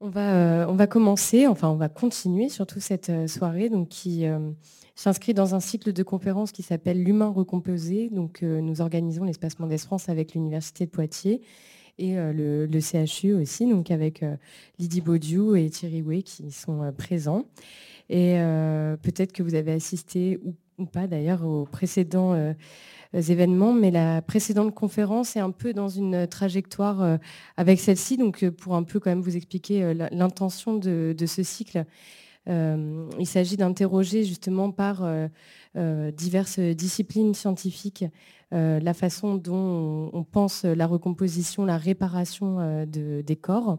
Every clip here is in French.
On va, on va commencer, enfin on va continuer surtout cette soirée donc, qui s'inscrit dans un cycle de conférences qui s'appelle L'humain recomposé. Donc nous organisons l'espace Mendès France avec l'Université de Poitiers et le, CHU aussi, donc avec Lydie Baudiou et Thierry Way qui sont présents. Et peut-être que vous avez assisté ou, pas d'ailleurs aux précédents événements, mais la précédente conférence est un peu dans une trajectoire euh, avec celle-ci, donc euh, pour un peu quand même vous expliquer euh, l'intention de, ce cycle. il s'agit d'interroger justement par diverses disciplines scientifiques la façon dont on, pense la recomposition, la réparation des corps.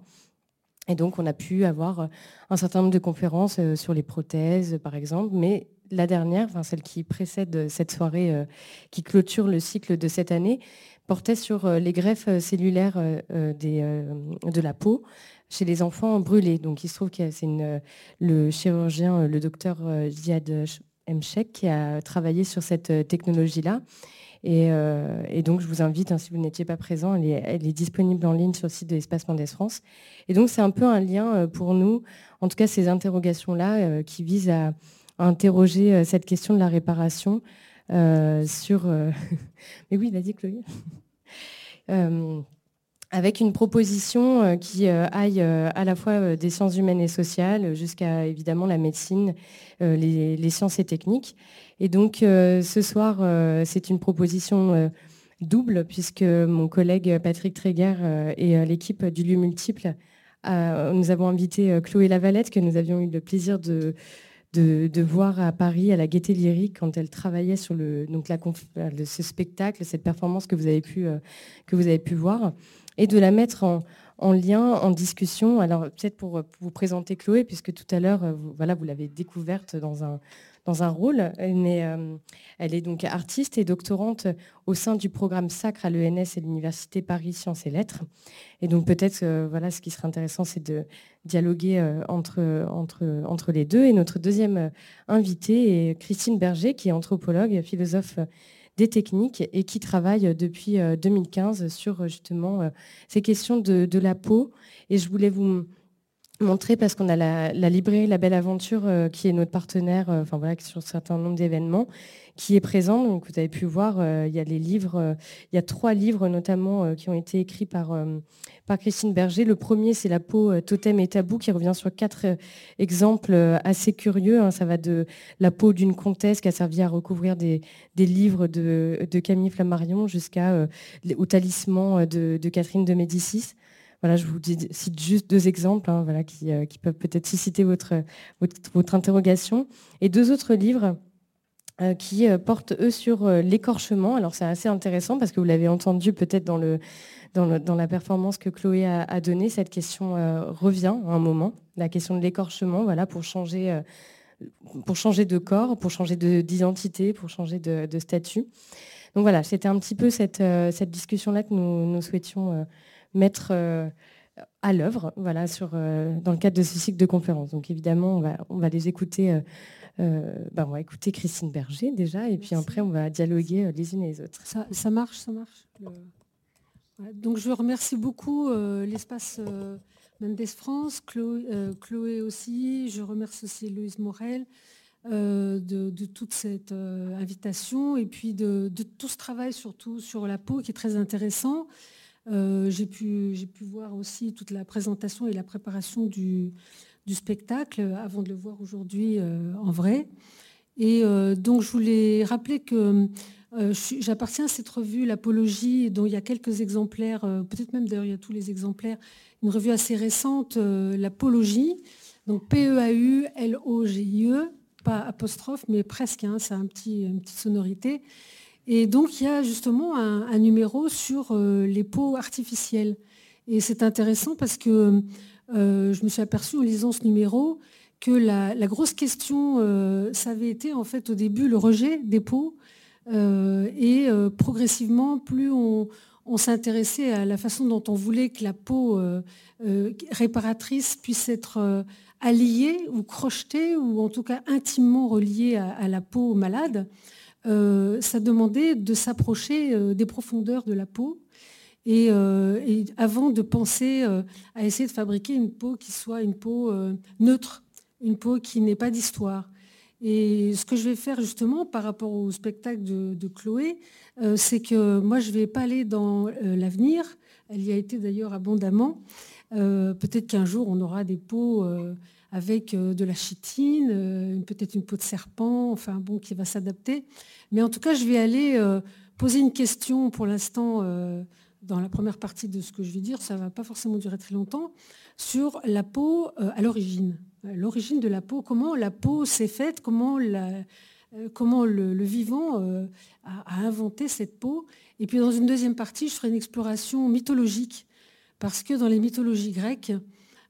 Et donc on a pu avoir un certain nombre de conférences sur les prothèses, par exemple, mais la dernière, celle qui précède cette soirée euh, qui clôture le cycle de cette année, portait sur euh, les greffes euh, cellulaires de la peau chez les enfants brûlés. Donc il se trouve que c'est le chirurgien, le docteur Ziad Mchek, qui a travaillé sur cette technologie-là. Et, donc, je vous invite, hein, si vous n'étiez pas présent, elle est, disponible en ligne sur le site de l'Espace Mendes France. Et donc, c'est un peu un lien pour nous, en tout cas ces interrogations-là, qui visent à, interroger euh, cette question de la réparation euh, sur... Euh, mais oui, vas-y Chloé. avec une proposition qui aille à la fois des sciences humaines et sociales jusqu'à évidemment la médecine, les, sciences et techniques. Et donc ce soir, c'est une proposition double puisque mon collègue Patrick Tréguer et l'équipe du lieu multiple, nous avons invité Chloé Lavalette que nous avions eu le plaisir de, de, voir à Paris, à la Gaîté Lyrique, quand elle travaillait sur le, donc la, ce spectacle, cette performance que vous avez pu, euh, que vous avez pu voir, et de la mettre en, lien, en discussion. Alors peut-être pour, vous présenter Chloé, puisque tout à l'heure, euh, voilà, vous l'avez découverte dans un, dans un rôle, mais euh, elle est donc artiste et doctorante au sein du programme Sacre à l'ENS et l'Université Paris Sciences et Lettres. Et donc peut-être, voilà, ce qui serait intéressant, c'est de dialoguer euh, entre, entre, entre les deux. Et notre deuxième euh, invitée est Christine Berger, qui est anthropologue, philosophe des techniques et qui travaille depuis 2015 sur justement ces questions de, de la peau. Et je voulais vous montrer parce qu'on a la, librairie La Belle Aventure euh, qui est notre partenaire euh, enfin voilà, sur un certain nombre d'événements qui est présent. Donc vous avez pu voir, euh, il y a les livres, il y a trois livres notamment qui ont été écrits par, par Christine Berger. Le premier, c'est La peau totem et tabou qui revient sur quatre exemples assez curieux. Hein. Ça va de la peau d'une comtesse qui a servi à recouvrir des, livres de, Camille Flammarion jusqu'à au talisman de, de Catherine de Médicis. Voilà, je vous cite juste deux exemples hein, voilà, euh, qui, peuvent peut-être susciter votre, votre, interrogation. Et deux autres livres euh, qui euh, portent, eux, sur l'écorchement. Alors, c'est assez intéressant parce que vous l'avez entendu peut-être dans, le, dans, la performance que Chloé a, donnée. Cette question revient à un moment, la question de l'écorchement, voilà, pour changer, pour changer de corps, pour changer d'identité, pour changer de, statut. Donc voilà, c'était un petit peu cette, cette discussion-là que nous souhaitions mettre euh, à l'œuvre voilà, sur, euh, dans le cadre de ce cycle de conférences. Donc évidemment, on va, on va les écouter. Euh, ben, on va écouter Christine Berger déjà, et puis après on va dialoguer les unes et les autres. Ça, marche, ça marche. Donc je remercie beaucoup l'espace Mendes France, Chloé, aussi. Je remercie aussi Louise Morel de, toute cette invitation et puis de, de, tout ce travail surtout sur la peau qui est très intéressant. Euh, j'ai pu, pu, voir aussi toute la présentation et la préparation du, spectacle avant de le voir aujourd'hui euh, en vrai. Et euh, donc je voulais rappeler que j'appartiens à cette revue, l'Apologie, dont il y a quelques exemplaires, peut-être même d'ailleurs il y a tous les exemplaires, une revue assez récente, l'Apologie, donc P-E-A-U-L-O-G-I-E, e, pas apostrophe, mais presque, hein, c'est un petit, une petite sonorité. Et donc, il y a justement un, numéro sur euh, les peaux artificielles. Et c'est intéressant parce que euh, je me suis aperçue en lisant ce numéro que la, grosse question, euh, ça avait été en fait au début le rejet des peaux. et progressivement, plus on, s'intéressait à la façon dont on voulait que la peau réparatrice puisse être alliée ou crochetée, ou en tout cas intimement reliée à la peau malade, euh, ça demandait de s'approcher euh, des profondeurs de la peau. Et, avant de penser à essayer de fabriquer une peau qui soit une peau neutre, une peau qui n'ait pas d'histoire. Et ce que je vais faire justement par rapport au spectacle de, Chloé, c'est que moi je ne vais pas aller dans l'avenir, elle y a été d'ailleurs abondamment. Peut-être qu'un jour on aura des peaux avec euh, de la chitine, euh, peut-être une peau de serpent, enfin bon, qui va s'adapter. Mais en tout cas, je vais aller euh, poser une question pour l'instant dans la première partie de ce que je vais dire, ça ne va pas forcément durer très longtemps, sur la peau à l'origine. L'origine de la peau, comment la peau s'est faite, comment, comment le, vivant a, inventé cette peau. Et puis dans une deuxième partie, je ferai une exploration mythologique, parce que dans les mythologies grecques,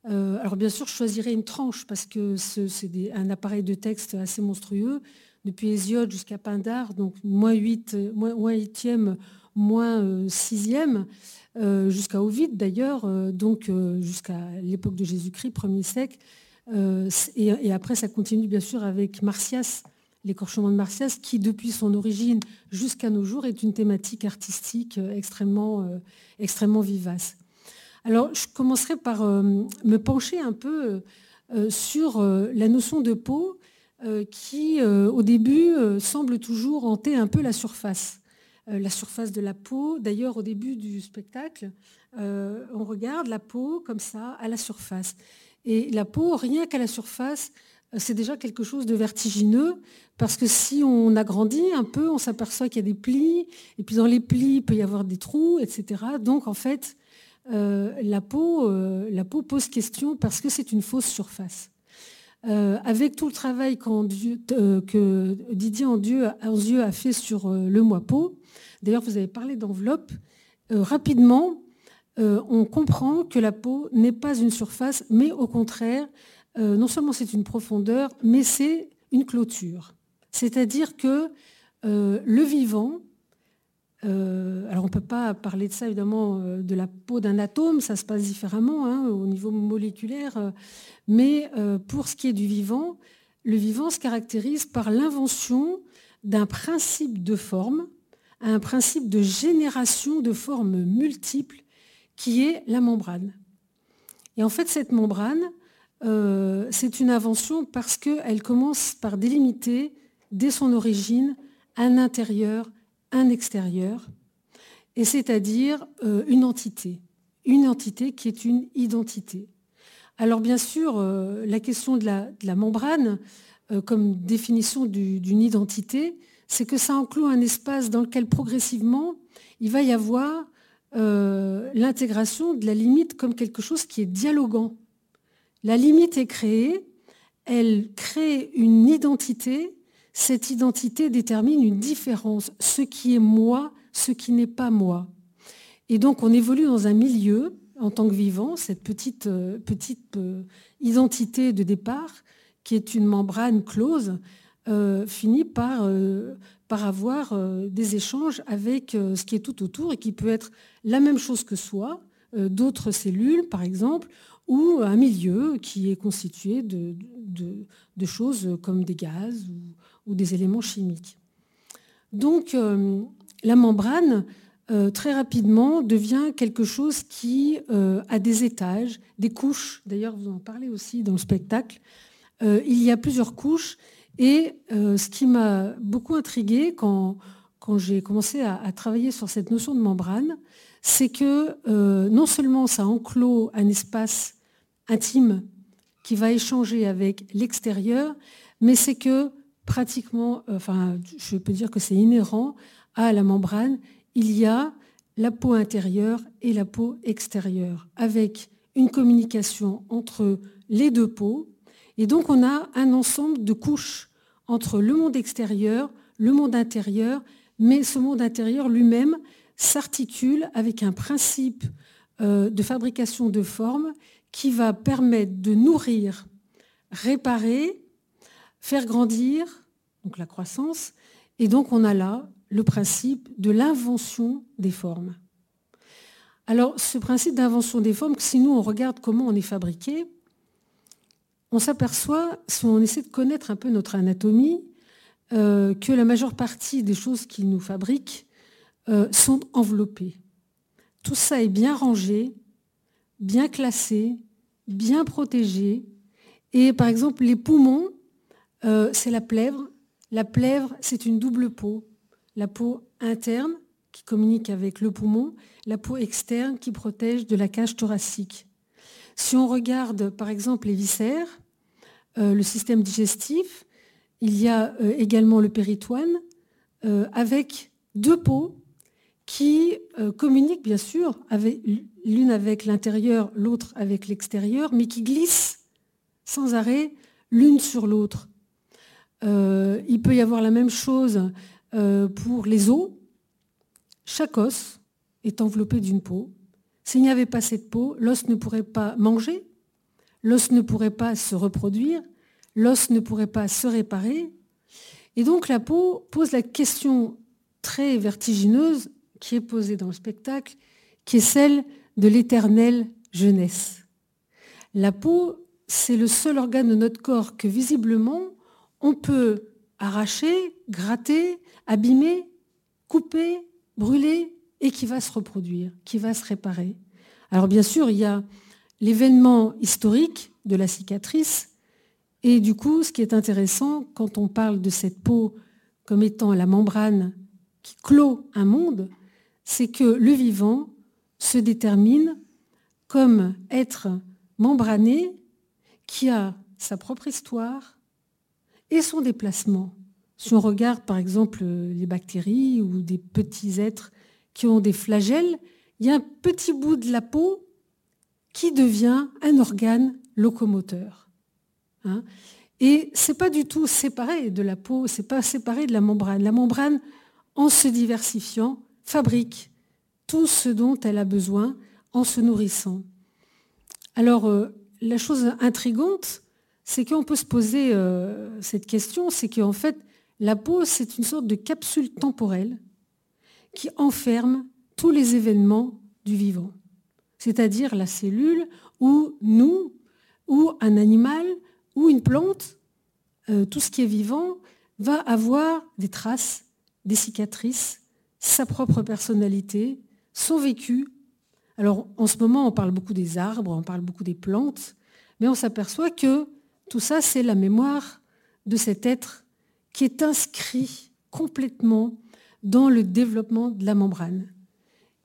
euh, alors bien sûr, je choisirais une tranche parce que c'est un appareil de texte assez monstrueux, depuis Hésiode jusqu'à Pindare, donc moins 8, moins, 8e, moins 6e, euh, euh, jusqu'à Ovide d'ailleurs, donc jusqu'à l'époque de Jésus-Christ, premier siècle. Et, après, ça continue bien sûr avec Martias, l'écorchement de Martias, qui depuis son origine jusqu'à nos jours est une thématique artistique extrêmement vivace. Alors, je commencerai par euh, me pencher un peu euh, sur euh, la notion de peau qui, au début, semble toujours hanter un peu la surface. la surface de la peau. D'ailleurs, au début du spectacle, on regarde la peau comme ça, à la surface. Et la peau, rien qu'à la surface, c'est déjà quelque chose de vertigineux, parce que si on agrandit un peu, on s'aperçoit qu'il y a des plis, et puis dans les plis, il peut y avoir des trous, etc. Donc en fait, euh, la, peau, euh, la peau pose question parce que c'est une fausse surface. Euh, avec tout le travail que Didier Andieu, a fait sur le mois peau, d'ailleurs vous avez parlé d'enveloppe, rapidement on comprend que la peau n'est pas une surface, mais au contraire, non seulement c'est une profondeur, mais c'est une clôture. C'est-à-dire que le vivant, euh, alors on ne peut pas parler de ça évidemment euh, de la peau d'un atome, ça se passe différemment hein, au niveau moléculaire, euh, mais pour ce qui est du vivant, le vivant se caractérise par l'invention d'un principe de forme, un principe de génération de formes multiples qui est la membrane. Et en fait cette membrane, c'est une invention parce qu'elle commence par délimiter dès son origine un intérieur un extérieur, et c'est-à-dire euh, une entité, une entité qui est une identité. Alors bien sûr, euh, la question de la, membrane, euh, comme définition d'une identité, c'est que ça enclut un espace dans lequel progressivement, il va y avoir l'intégration de la limite comme quelque chose qui est dialogant. La limite est créée, elle crée une identité cette identité détermine une différence, ce qui est moi, ce qui n'est pas moi. Et donc on évolue dans un milieu en tant que vivant, cette petite, euh, euh, identité de départ, qui est une membrane close, euh, finit par, avoir des échanges avec ce qui est tout autour et qui peut être la même chose que soi, d'autres cellules par exemple, ou un milieu qui est constitué de, choses comme des gaz ou des éléments chimiques. Donc euh, la membrane, euh, très rapidement, devient quelque chose qui euh, a des étages, des couches. D'ailleurs, vous en parlez aussi dans le spectacle. il y a plusieurs couches. Et ce qui m'a beaucoup intrigué quand, j'ai commencé à, à, travailler sur cette notion de membrane, c'est que non seulement ça enclos un espace intime qui va échanger avec l'extérieur, mais c'est que pratiquement, euh, enfin, je peux dire que c'est inhérent à la membrane, il y a la peau intérieure et la peau extérieure, avec une communication entre les deux peaux. Et donc on a un ensemble de couches entre le monde extérieur, le monde intérieur, mais ce monde intérieur lui-même s'articule avec un principe euh, de fabrication de formes qui va permettre de nourrir, réparer, faire grandir, donc la croissance. Et donc on a là le principe de l'invention des formes. Alors ce principe d'invention des formes, si nous on regarde comment on est fabriqué, on s'aperçoit, si on essaie de connaître un peu notre anatomie, euh, que la majeure partie des choses qui nous fabriquent euh, sont enveloppées. tout ça est bien rangé, bien classé, bien protégé. Et par exemple, les poumons, euh, c'est la plèvre. La plèvre, c'est une double peau. La peau interne qui communique avec le poumon, la peau externe qui protège de la cage thoracique. Si on regarde par exemple les viscères, euh, le système digestif, il y a euh, également le péritoine avec deux peaux qui communiquent bien sûr l'une avec l'intérieur, l'autre avec l'extérieur, mais qui glissent sans arrêt l'une sur l'autre. Euh, il peut y avoir la même chose euh, pour les os. Chaque os est enveloppé d'une peau. S'il n'y avait pas cette peau, l'os ne pourrait pas manger, l'os ne pourrait pas se reproduire, l'os ne pourrait pas se réparer. Et donc la peau pose la question très vertigineuse qui est posée dans le spectacle, qui est celle de l'éternelle jeunesse. La peau, c'est le seul organe de notre corps que visiblement on peut arracher, gratter, abîmer, couper, brûler et qui va se reproduire, qui va se réparer. Alors bien sûr, il y a l'événement historique de la cicatrice et du coup, ce qui est intéressant quand on parle de cette peau comme étant la membrane qui clôt un monde, c'est que le vivant se détermine comme être membrané qui a sa propre histoire, et son déplacement. Si on regarde par exemple les bactéries ou des petits êtres qui ont des flagelles, il y a un petit bout de la peau qui devient un organe locomoteur. Hein. et ce n'est pas du tout séparé de la peau, ce n'est pas séparé de la membrane. La membrane, en se diversifiant, fabrique tout ce dont elle a besoin en se nourrissant. Alors, euh, la chose intrigante, c'est qu'on peut se poser euh, cette question, c'est qu'en fait, la peau, c'est une sorte de capsule temporelle qui enferme tous les événements du vivant. C'est-à-dire la cellule où nous, ou un animal, ou une plante, euh, tout ce qui est vivant, va avoir des traces, des cicatrices, sa propre personnalité, son vécu. Alors en ce moment, on parle beaucoup des arbres, on parle beaucoup des plantes, mais on s'aperçoit que tout ça, c'est la mémoire de cet être qui est inscrit complètement dans le développement de la membrane.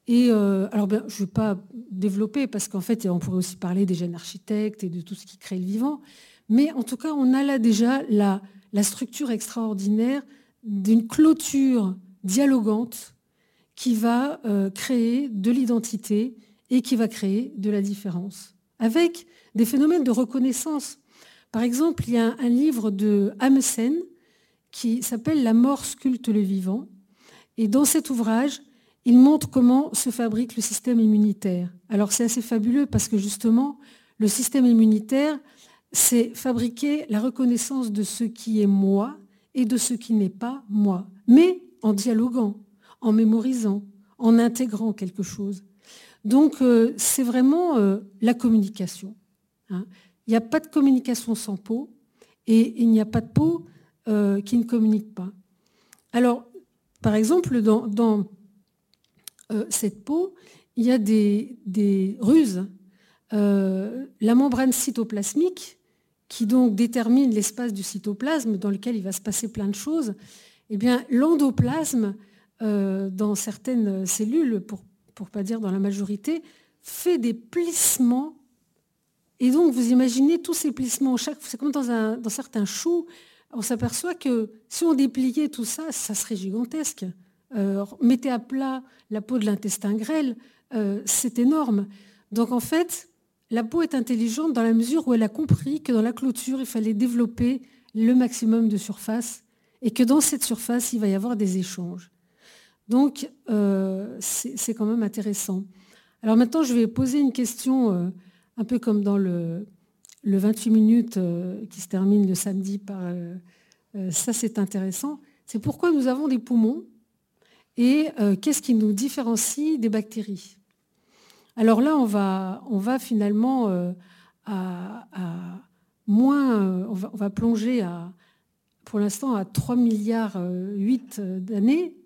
Et euh, alors, je ne vais pas développer parce qu'en fait, on pourrait aussi parler des gènes architectes et de tout ce qui crée le vivant. Mais en tout cas, on a là déjà la, structure extraordinaire d'une clôture dialogante qui va euh, créer de l'identité et qui va créer de la différence, avec des phénomènes de reconnaissance. Par exemple, il y a un livre de Amsen qui s'appelle La mort sculpte le vivant. Et dans cet ouvrage, il montre comment se fabrique le système immunitaire. Alors c'est assez fabuleux parce que justement, le système immunitaire, c'est fabriquer la reconnaissance de ce qui est moi et de ce qui n'est pas moi, mais en dialoguant, en mémorisant, en intégrant quelque chose. Donc euh, c'est vraiment euh, la communication. Hein. Il n'y a pas de communication sans peau et il n'y a pas de peau euh, qui ne communique pas. Alors, par exemple, dans, euh, cette peau, il y a des, ruses. Euh, la membrane cytoplasmique, qui donc détermine l'espace du cytoplasme dans lequel il va se passer plein de choses, eh bien, l'endoplasme, dans certaines cellules, pour ne pas dire dans la majorité, fait des plissements et donc, vous imaginez tous ces plissements, c'est comme dans, certains choux, on s'aperçoit que si on dépliait tout ça, ça serait gigantesque. Euh, mettez à plat la peau de l'intestin grêle, euh, c'est énorme. Donc en fait, la peau est intelligente dans la mesure où elle a compris que dans la clôture, il fallait développer le maximum de surface et que dans cette surface, il va y avoir des échanges. Donc euh, c'est quand même intéressant. Alors maintenant, je vais poser une question un peu comme dans le, 28 minutes euh, qui se termine le samedi par... Euh, euh, ça, c'est intéressant. C'est pourquoi nous avons des poumons et qu'est-ce qui nous différencie des bactéries? Alors là, on va, on va finalement à, moins... On va, plonger à, pour l'instant à 3 milliards 8 d'années.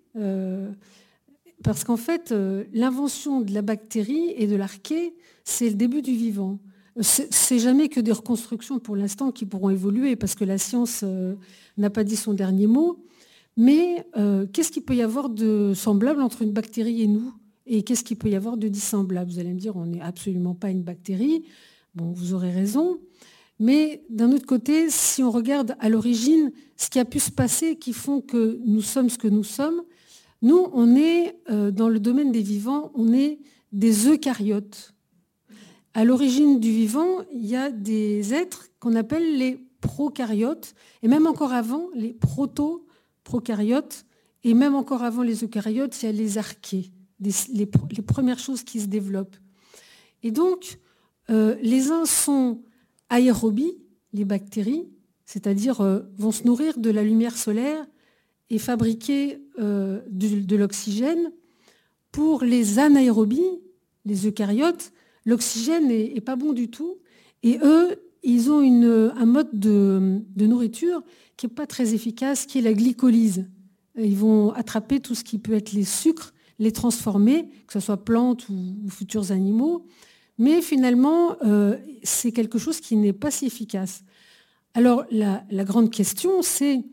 parce qu'en fait, l'invention de la bactérie et de l'arché, c'est le début du vivant. C'est jamais que des reconstructions pour l'instant qui pourront évoluer, parce que la science euh, n'a pas dit son dernier mot. Mais euh, qu'est-ce qu'il peut y avoir de semblable entre une bactérie et nous? Et qu'est-ce qu'il peut y avoir de dissemblable? Vous allez me dire, on n'est absolument pas une bactérie. Bon, vous aurez raison. Mais d'un autre côté, si on regarde à l'origine ce qui a pu se passer qui font que nous sommes ce que nous sommes, nous, on est, euh, dans le domaine des vivants, on est des eucaryotes. À l'origine du vivant, il y a des êtres qu'on appelle les prokaryotes, et même encore avant, les proto-prokaryotes, et même encore avant les eucaryotes, il y a les archées, les, premières choses qui se développent. Et donc, euh, les uns sont aérobies, les bactéries, c'est-à-dire euh, vont se nourrir de la lumière solaire et fabriquer euh, de, l'oxygène. Pour les anaérobies, les eucaryotes, l'oxygène n'est pas bon du tout. Et eux, ils ont un mode de, nourriture qui n'est pas très efficace, qui est la glycolyse. Ils vont attraper tout ce qui peut être les sucres, les transformer, que ce soit plantes ou, futurs animaux. Mais finalement, euh, c'est quelque chose qui n'est pas si efficace. Alors la grande question, c'est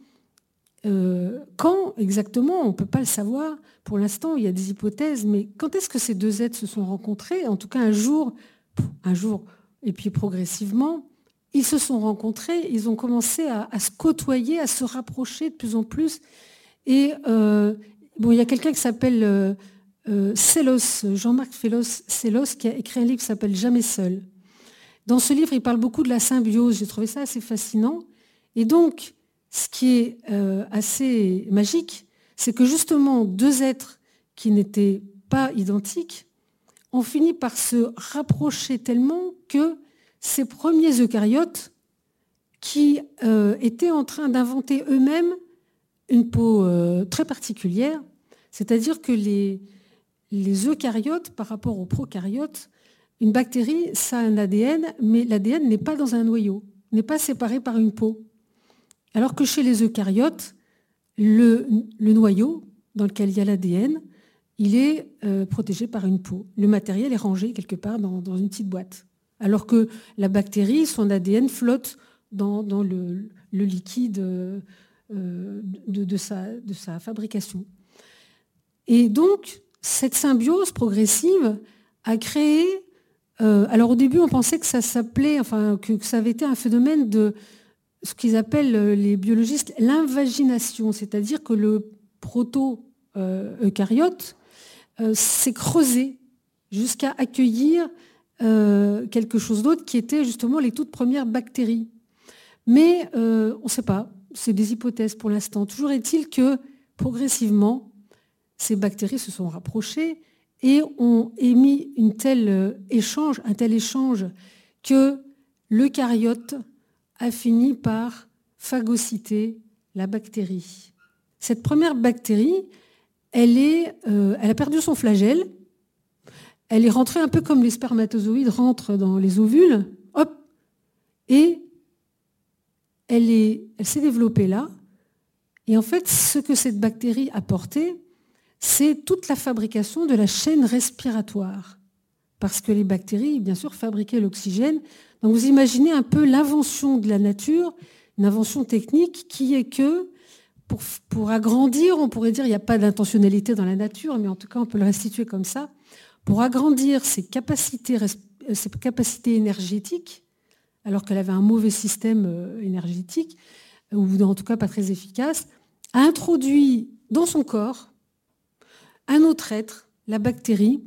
euh, quand exactement, on ne peut pas le savoir. Pour l'instant, il y a des hypothèses, mais quand est-ce que ces deux êtres se sont rencontrés? En tout cas, un jour, un jour, et puis progressivement, ils se sont rencontrés, ils ont commencé à, se côtoyer, à se rapprocher de plus en plus. Et euh, bon, il y a quelqu'un qui s'appelle euh, euh Jean-Marc Sellos, qui a écrit un livre qui s'appelle Jamais seul. Dans ce livre, il parle beaucoup de la symbiose. J'ai trouvé ça assez fascinant. Et donc, ce qui est euh, assez magique, c'est que justement deux êtres qui n'étaient pas identiques ont fini par se rapprocher tellement que ces premiers eucaryotes qui euh, étaient en train d'inventer eux-mêmes une peau euh, très particulière, c'est-à-dire que les, les eucaryotes par rapport aux prokaryotes, une bactérie, ça a un ADN, mais l'ADN n'est pas dans un noyau, n'est pas séparé par une peau. Alors que chez les eucaryotes, le, noyau dans lequel il y a l'ADN, il est euh, protégé par une peau. Le matériel est rangé quelque part dans, une petite boîte. Alors que la bactérie, son ADN flotte dans, le, liquide euh, de, sa, fabrication. Et donc, cette symbiose progressive a créé. Euh, alors au début, on pensait que ça s'appelait, enfin, que, ça avait été un phénomène de, ce qu'ils appellent euh, les biologistes l'invagination, c'est-à-dire que le proto-eucaryote euh, s'est creusé jusqu'à accueillir euh, quelque chose d'autre qui était justement les toutes premières bactéries. Mais on ne sait pas, c'est des hypothèses pour l'instant. Toujours est-il que progressivement, ces bactéries se sont rapprochées et ont émis échange, un tel échange que l'eucaryote a fini par phagocyter la bactérie. Cette première bactérie, euh, elle a perdu son flagelle, elle est rentrée un peu comme les spermatozoïdes rentrent dans les ovules, et elle s'est développée là. Et en fait, ce que cette bactérie a porté, c'est toute la fabrication de la chaîne respiratoire. Parce que les bactéries, bien sûr, fabriquaient l'oxygène donc vous imaginez un peu l'invention de la nature, une invention technique qui est que pour, agrandir, on pourrait dire, il n'y a pas d'intentionnalité dans la nature, mais en tout cas on peut le restituer comme ça, pour agrandir ses capacités, ses capacités énergétiques, alors qu'elle avait un mauvais système euh, énergétique, ou en tout cas pas très efficace, a introduit dans son corps un autre être, la bactérie,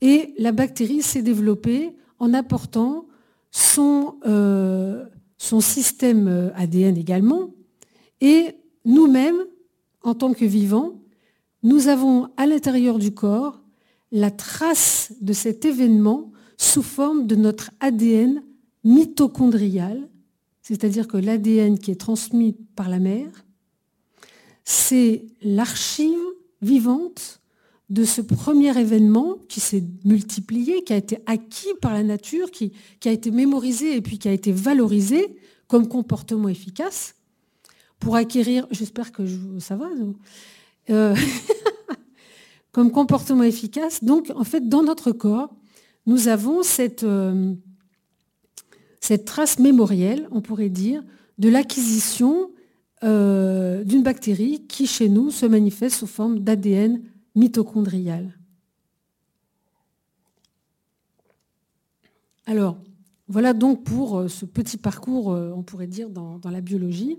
et la bactérie s'est développée en apportant son, euh, son système euh, ADN également, et nous-mêmes, en tant que vivants, nous avons à l'intérieur du corps la trace de cet événement sous forme de notre ADN mitochondrial, c'est-à-dire que l'ADN qui est transmis par la mère, c'est l'archive vivante de ce premier événement qui s'est multiplié, qui a été acquis par la nature, qui, a été mémorisé et puis qui a été valorisé comme comportement efficace pour acquérir, j'espère que ça va, euh, comme comportement efficace. Donc, en fait, dans notre corps, nous avons cette, euh, trace mémorielle, on pourrait dire, de l'acquisition euh, d'une bactérie qui, chez nous, se manifeste sous forme d'ADN mitochondrial. Alors, voilà donc pour euh, ce petit parcours, on pourrait dire, dans la biologie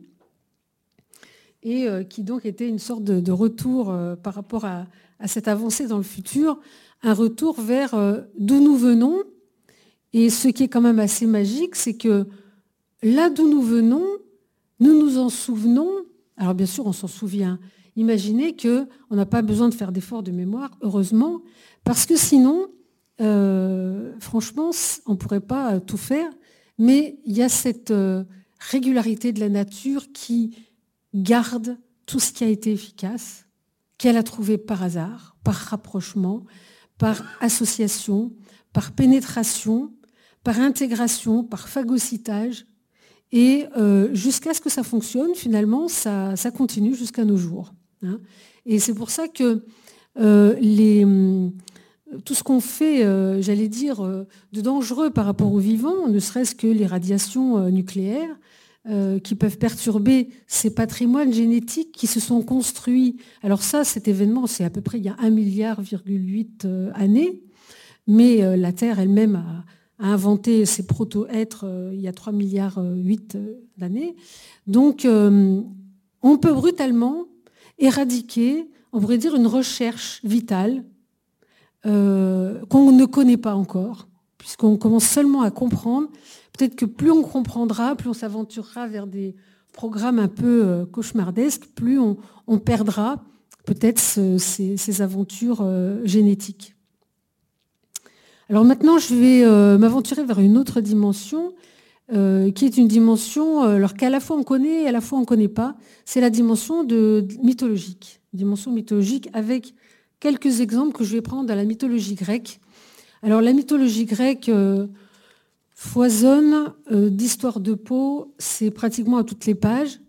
et euh, qui donc était une sorte de, retour euh, par rapport à, cette avancée dans le futur, un retour vers euh, d'où nous venons. Et ce qui est quand même assez magique, c'est que là d'où nous venons, nous nous en souvenons. Alors bien sûr, on s'en souvient. Imaginez qu'on n'a pas besoin de faire d'efforts de mémoire, heureusement, parce que sinon, franchement, on ne pourrait pas tout faire. Mais il y a cette régularité de la nature qui garde tout ce qui a été efficace, qu'elle a trouvé par hasard, par rapprochement, par association, par pénétration, par intégration, par phagocytage, et euh, jusqu'à ce que ça fonctionne, finalement, ça, continue jusqu'à nos jours. Hein. Et c'est pour ça que euh, les, tout ce qu'on fait, euh, j'allais dire, de dangereux par rapport aux vivants, ne serait-ce que les radiations nucléaires, euh, qui peuvent perturber ces patrimoines génétiques qui se sont construits. Alors ça, cet événement, c'est à peu près il y a 1,8 milliard euh, années, mais euh, la Terre elle-même a, inventé ses proto-êtres il y a 3 milliards 8 d'années. Donc on peut brutalement éradiquer, on pourrait dire, une recherche vitale qu'on ne connaît pas encore, puisqu'on commence seulement à comprendre peut-être que plus on comprendra, plus on s'aventurera vers des programmes un peu euh, cauchemardesques, plus on, perdra peut-être ces, aventures euh, génétiques. Alors maintenant, je vais euh, m'aventurer vers une autre dimension, qui est une dimension alors qu'à la fois on connaît et à la fois on ne connaît pas. C'est la dimension de, mythologique, dimension mythologique avec quelques exemples que je vais prendre dans la mythologie grecque. Alors la mythologie grecque, foisonne euh, d'histoires de peau, c'est pratiquement à toutes les pages.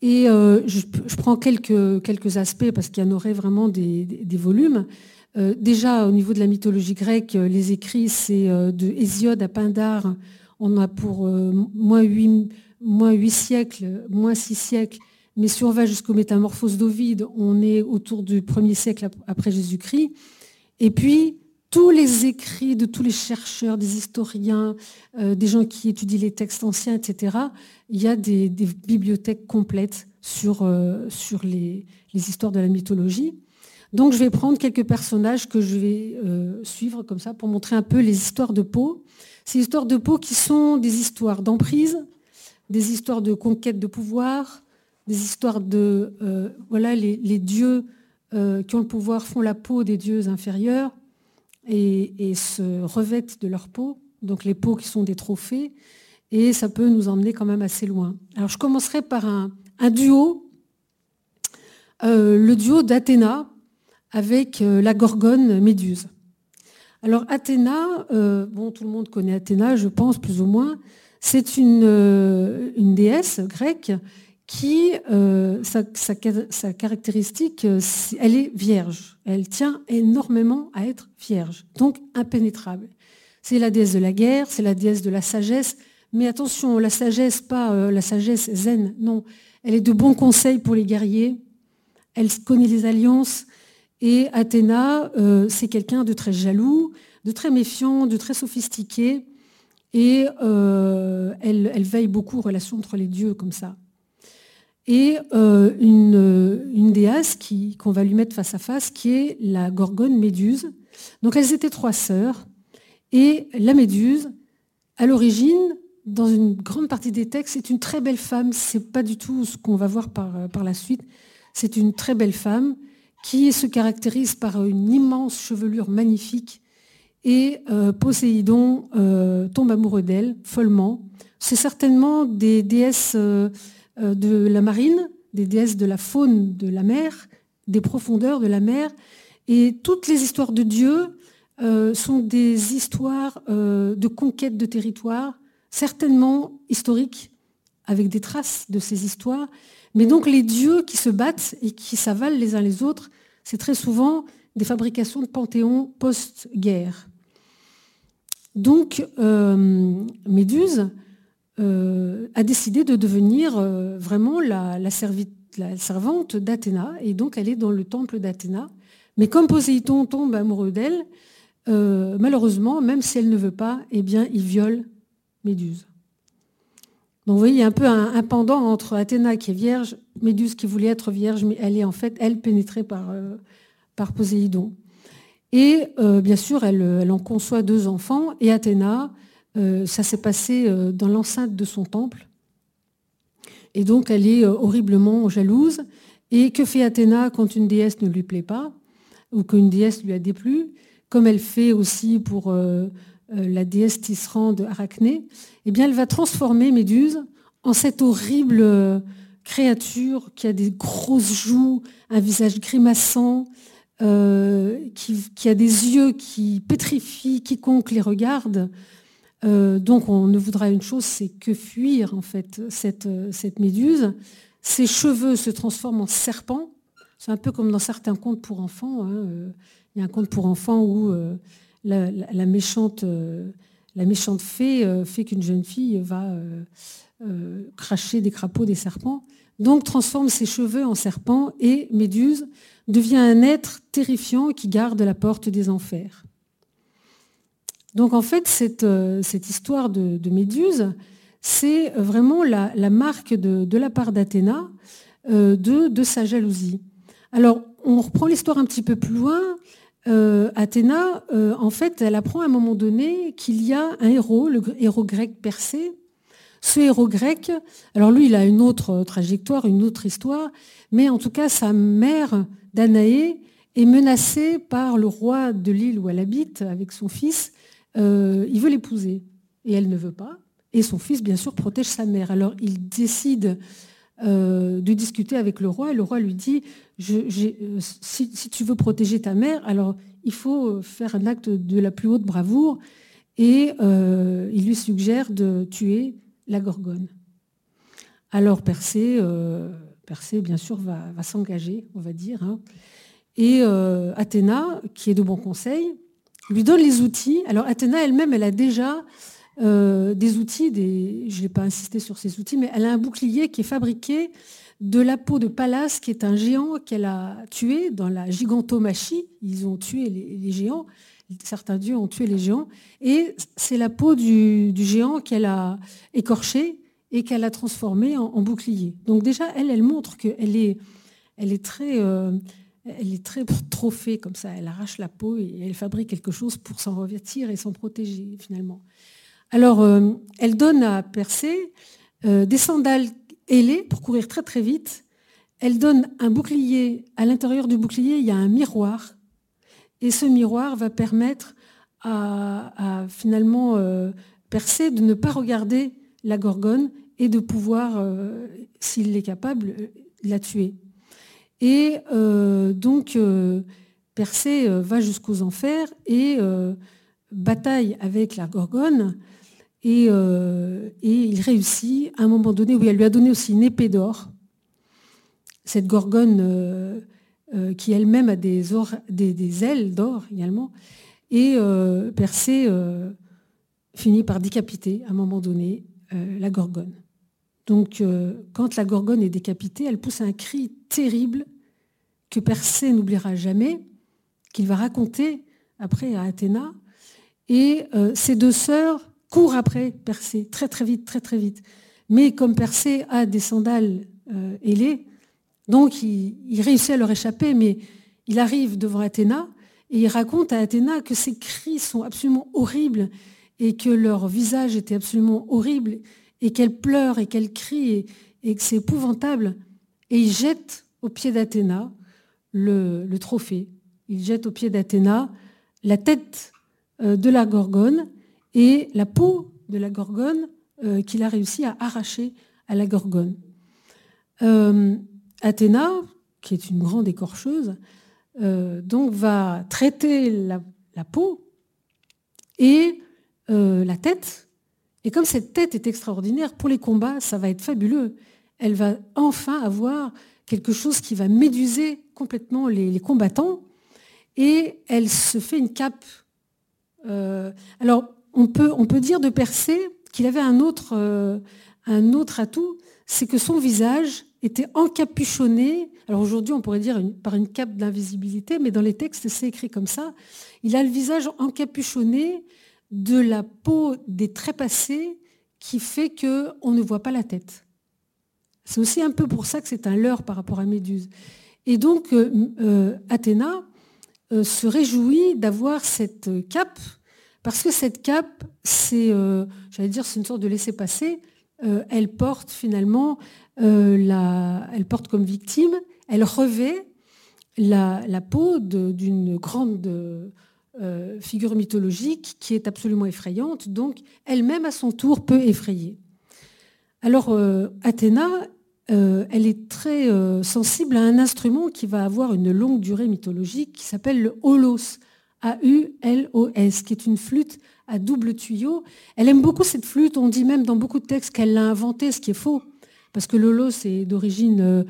Et euh, je, prends quelques, aspects parce qu'il y en aurait vraiment des, volumes. Euh, déjà, au niveau de la mythologie grecque, les écrits, c'est de Hésiode à Pindare. On a pour moins, 8, moins siècles, moins 6 siècles. Mais si on va jusqu'aux métamorphoses d'Ovide, on est autour du 1er siècle après Jésus-Christ. Et puis, tous les écrits de tous les chercheurs, des historiens, euh, des gens qui étudient les textes anciens, etc., il y a des, bibliothèques complètes sur, euh, les, histoires de la mythologie. Donc je vais prendre quelques personnages que je vais euh, suivre comme ça pour montrer un peu les histoires de peau. Ces histoires de peau qui sont des histoires d'emprise, des histoires de conquête de pouvoir, des histoires de... voilà, les, dieux qui ont le pouvoir font la peau des dieux inférieurs et, se revêtent de leur peau, donc les peaux qui sont des trophées, et ça peut nous emmener quand même assez loin. Alors je commencerai par un, duo, euh, le duo d'Athéna avec euh, la gorgone Méduse. Alors Athéna, euh, bon, tout le monde connaît Athéna, je pense, plus ou moins. C'est une, une, déesse grecque qui, euh, sa, caractéristique, euh, elle est vierge. Elle tient énormément à être vierge, donc impénétrable. C'est la déesse de la guerre, c'est la déesse de la sagesse, mais attention, la sagesse, pas euh, la sagesse zen, non. Elle est de bons conseils pour les guerriers, elle connaît les alliances, et Athéna, c'est quelqu'un de très jaloux, de très méfiant, de très sophistiqué, et elle, elle veille beaucoup aux relations entre les dieux comme ça et euh, une, déesse qu'on va lui mettre face à face, qui est la Gorgone Méduse. Donc elles étaient trois sœurs, et la Méduse, à l'origine, dans une grande partie des textes, c'est une très belle femme. C'est pas du tout ce qu'on va voir par la suite. C'est une très belle femme qui se caractérise par une immense chevelure magnifique. Et euh, Poséidon euh, tombe amoureux d'elle follement. C'est certainement des déesses euh, de la marine, des déesses de la faune de la mer, des profondeurs de la mer. Et toutes les histoires de Dieu euh, sont des histoires euh, de conquête de territoire, certainement historiques, avec des traces de ces histoires. Mais donc les dieux qui se battent et qui s'avalent les uns les autres, c'est très souvent des fabrications de panthéons post-guerre. Donc, euh, Méduse euh, a décidé de devenir euh, vraiment la, servante d'Athéna, et donc elle est dans le temple d'Athéna. Mais comme Poséidon tombe amoureux d'elle, malheureusement, même si elle ne veut pas, eh bien, il viole Méduse. Donc vous voyez, il y a un peu un, pendant entre Athéna qui est vierge, Méduse qui voulait être vierge, mais elle est en fait, elle, pénétrée par, par Poséidon. Et euh, bien sûr, elle, en conçoit deux enfants. Et Athéna, euh, ça s'est passé euh, dans l'enceinte de son temple. Et donc, elle est horriblement jalouse. Et que fait Athéna quand une déesse ne lui plaît pas ou qu'une déesse lui a déplu? Comme elle fait aussi pour la déesse Tisserand de Arachné, eh bien, elle va transformer Méduse en cette horrible créature qui a des grosses joues, un visage grimaçant, euh, qui, a des yeux qui pétrifient quiconque les regarde. Euh, donc on ne voudra une chose, c'est que fuir en fait cette, méduse. Ses cheveux se transforment en serpents. C'est un peu comme dans certains contes pour enfants. Hein. Il y a un conte pour enfants où euh, la, méchante, la méchante fée fait qu'une jeune fille va cracher des crapauds, des serpents. Donc transforme ses cheveux en serpents et Méduse devient un être terrifiant qui garde la porte des enfers. Donc en fait, cette, euh, histoire de, Méduse, c'est vraiment la, marque de, la part d'Athéna euh, de, sa jalousie. Alors, on reprend l'histoire un petit peu plus loin. Euh, Athéna, en fait, elle apprend à un moment donné qu'il y a un héros, le héros grec Persée. Ce héros grec, alors lui, il a une autre trajectoire, une autre histoire, mais en tout cas, sa mère Danaé est menacée par le roi de l'île où elle habite avec son fils. Euh, il veut l'épouser et elle ne veut pas. Et son fils, bien sûr, protège sa mère. Alors il décide euh, de discuter avec le roi et le roi lui dit, euh, si, tu veux protéger ta mère, alors il faut faire un acte de la plus haute bravoure. Et il lui suggère de tuer la Gorgone. Alors Persée bien sûr, va, s'engager, on va dire. Hein. Et euh, Athéna, qui est de bon conseil, lui donne les outils. Alors Athéna elle-même, elle a déjà euh, des outils, des... je ne vais pas insister sur ces outils, mais elle a un bouclier qui est fabriqué de la peau de Pallas, qui est un géant qu'elle a tué dans la gigantomachie. Ils ont tué les, géants, certains dieux ont tué les géants, et c'est la peau du, géant qu'elle a écorché et qu'elle a transformé en, bouclier. Donc déjà, elle, elle montre qu'elle est, elle est très... Euh, elle est très trophée comme ça, elle arrache la peau et elle fabrique quelque chose pour s'en revêtir et s'en protéger finalement. Alors, euh, elle donne à Persée euh, des sandales ailées pour courir très très vite. Elle donne un bouclier. À l'intérieur du bouclier, il y a un miroir. Et ce miroir va permettre à, finalement Persée de ne pas regarder la gorgone et de pouvoir, euh, s'il est capable, euh, la tuer. Et euh, donc, Persée va jusqu'aux enfers et bataille avec la Gorgone. Et, il réussit à un moment donné, où elle lui a donné aussi une épée d'or. Cette Gorgone qui elle-même a des, ailes d'or également. Et Persée finit par décapiter à un moment donné la Gorgone. Donc, euh, quand la gorgone est décapitée, elle pousse un cri terrible que Persée n'oubliera jamais, qu'il va raconter après à Athéna. Et euh, ses deux sœurs courent après Persée, très très vite, très très vite. Mais comme Persée a des sandales euh, ailées, donc il, réussit à leur échapper, mais il arrive devant Athéna et il raconte à Athéna que ces cris sont absolument horribles et que leur visage était absolument horrible et qu'elle pleure et qu'elle crie et, que c'est épouvantable. Et il jette au pied d'Athéna le, trophée. Il jette au pied d'Athéna la tête euh, de la gorgone et la peau de la gorgone euh, qu'il a réussi à arracher à la gorgone. Euh, Athéna, qui est une grande écorcheuse, donc va traiter la, peau et la tête et comme cette tête est extraordinaire, pour les combats, ça va être fabuleux. Elle va enfin avoir quelque chose qui va méduser complètement les, combattants. et elle se fait une cape. On peut, on peut dire de Persée qu'il avait un autre, un autre atout, c'est que son visage était encapuchonné. Alors aujourd'hui, on pourrait dire par une cape d'invisibilité, mais dans les textes, c'est écrit comme ça. Il a le visage encapuchonné de la peau des trépassés qui fait qu'on ne voit pas la tête. C'est aussi un peu pour ça que c'est un leurre par rapport à Méduse. Et donc, euh, euh, Athéna euh, se réjouit d'avoir cette cape, parce que cette cape, c'est, j'allais dire, c'est une sorte de laisser-passer. elle porte finalement euh, elle porte comme victime, elle revêt la, peau d'une grande euh, figure mythologique qui est absolument effrayante, donc elle-même à son tour peut effrayer. Alors euh, Athéna, elle est très sensible à un instrument qui va avoir une longue durée mythologique qui s'appelle le holos, A-U-L-O-S, qui est une flûte à double tuyau. Elle aime beaucoup cette flûte, on dit même dans beaucoup de textes qu'elle l'a inventée, ce qui est faux parce que le c'est d'origine euh,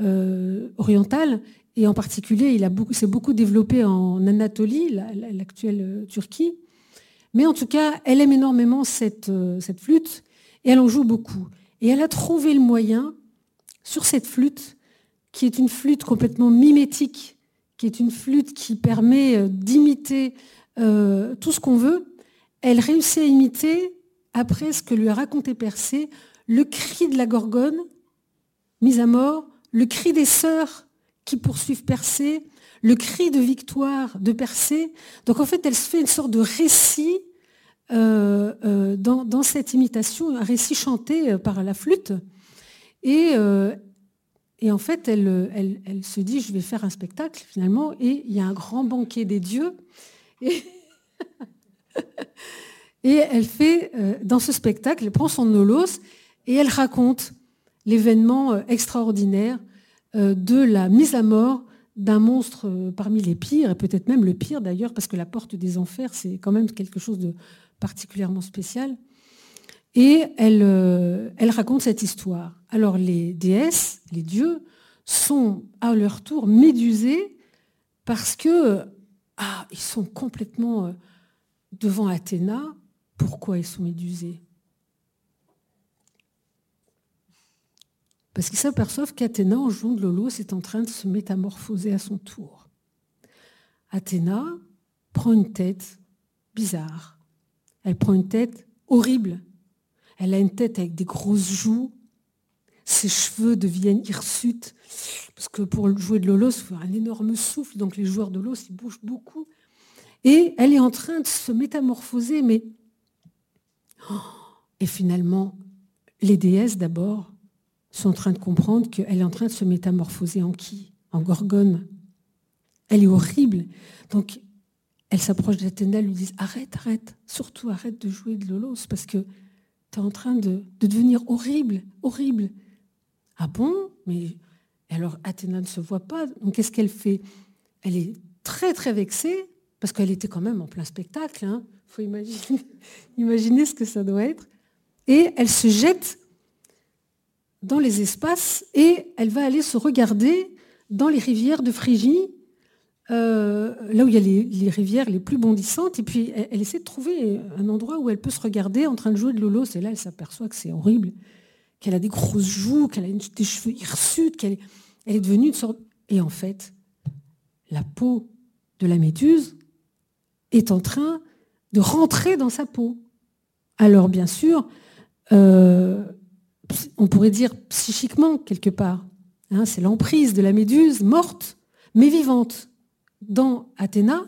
euh, orientale, et en particulier, il s'est beaucoup développé en Anatolie, l'actuelle euh, Turquie. Mais en tout cas, elle aime énormément cette, cette flûte, et elle en joue beaucoup. Et elle a trouvé le moyen, sur cette flûte, qui est une flûte complètement mimétique, qui est une flûte qui permet d'imiter tout ce qu'on veut, elle réussit à imiter, après ce que lui a raconté Persée, le cri de la gorgone, mise à mort, le cri des sœurs qui poursuivent Persée, le cri de victoire de Persée. Donc en fait, elle se fait une sorte de récit euh, euh, dans, cette imitation, un récit chanté euh, par la flûte. Et, et en fait, elle, se dit, je vais faire un spectacle finalement, et il y a un grand banquet des dieux. Et, elle fait, dans ce spectacle, elle prend son nolos et elle raconte l'événement euh, extraordinaire euh, de la mise à mort d'un monstre euh, parmi les pires, et peut-être même le pire d'ailleurs, parce que la porte des enfers, c'est quand même quelque chose de particulièrement spécial. Et elle, elle raconte cette histoire. Alors les déesses, les dieux, sont à leur tour médusés parce que ah, ils sont complètement devant Athéna. Pourquoi ils sont médusés? Parce qu'ils s'aperçoivent qu'Athéna, en jouant de Lolo, est en train de se métamorphoser à son tour. Athéna prend une tête bizarre. Elle prend une tête horrible. Elle a une tête avec des grosses joues. Ses cheveux deviennent hirsutes. Parce que pour jouer de Lolo, il faut un énorme souffle. Donc les joueurs de Lolo, ils bougent beaucoup. Et elle est en train de se métamorphoser, mais... Oh, et finalement, les déesses d'abord sont en train de comprendre qu'elle est en train de se métamorphoser en qui? En gorgone. Elle est horrible. Donc, elle s'approche d'Athéna, lui dit Arrête, arrête, surtout arrête de jouer de Lolos parce que en train de, devenir horrible, horrible. Ah bon? Mais alors Athéna ne se voit pas. Donc, qu'est-ce qu'elle fait? Elle est très, très vexée parce qu'elle était quand même en plein spectacle. Il hein. faut imaginer ce que ça doit être. Et elle se jette dans les espaces et elle va aller se regarder dans les rivières de Phrygie, euh, là où il y a les, rivières les plus bondissantes, et puis elle, essaie de trouver un endroit où elle peut se regarder en train de jouer de l'olos, et là elle s'aperçoit que c'est horrible, qu'elle a des grosses joues, qu'elle a des cheveux hirsutes, qu'elle elle est devenue une sorte... Et en fait, la peau de la méduse est en train de rentrer dans sa peau. Alors bien sûr, euh, on pourrait dire psychiquement quelque part. Hein, c'est l'emprise de la méduse morte, mais vivante, dans Athéna.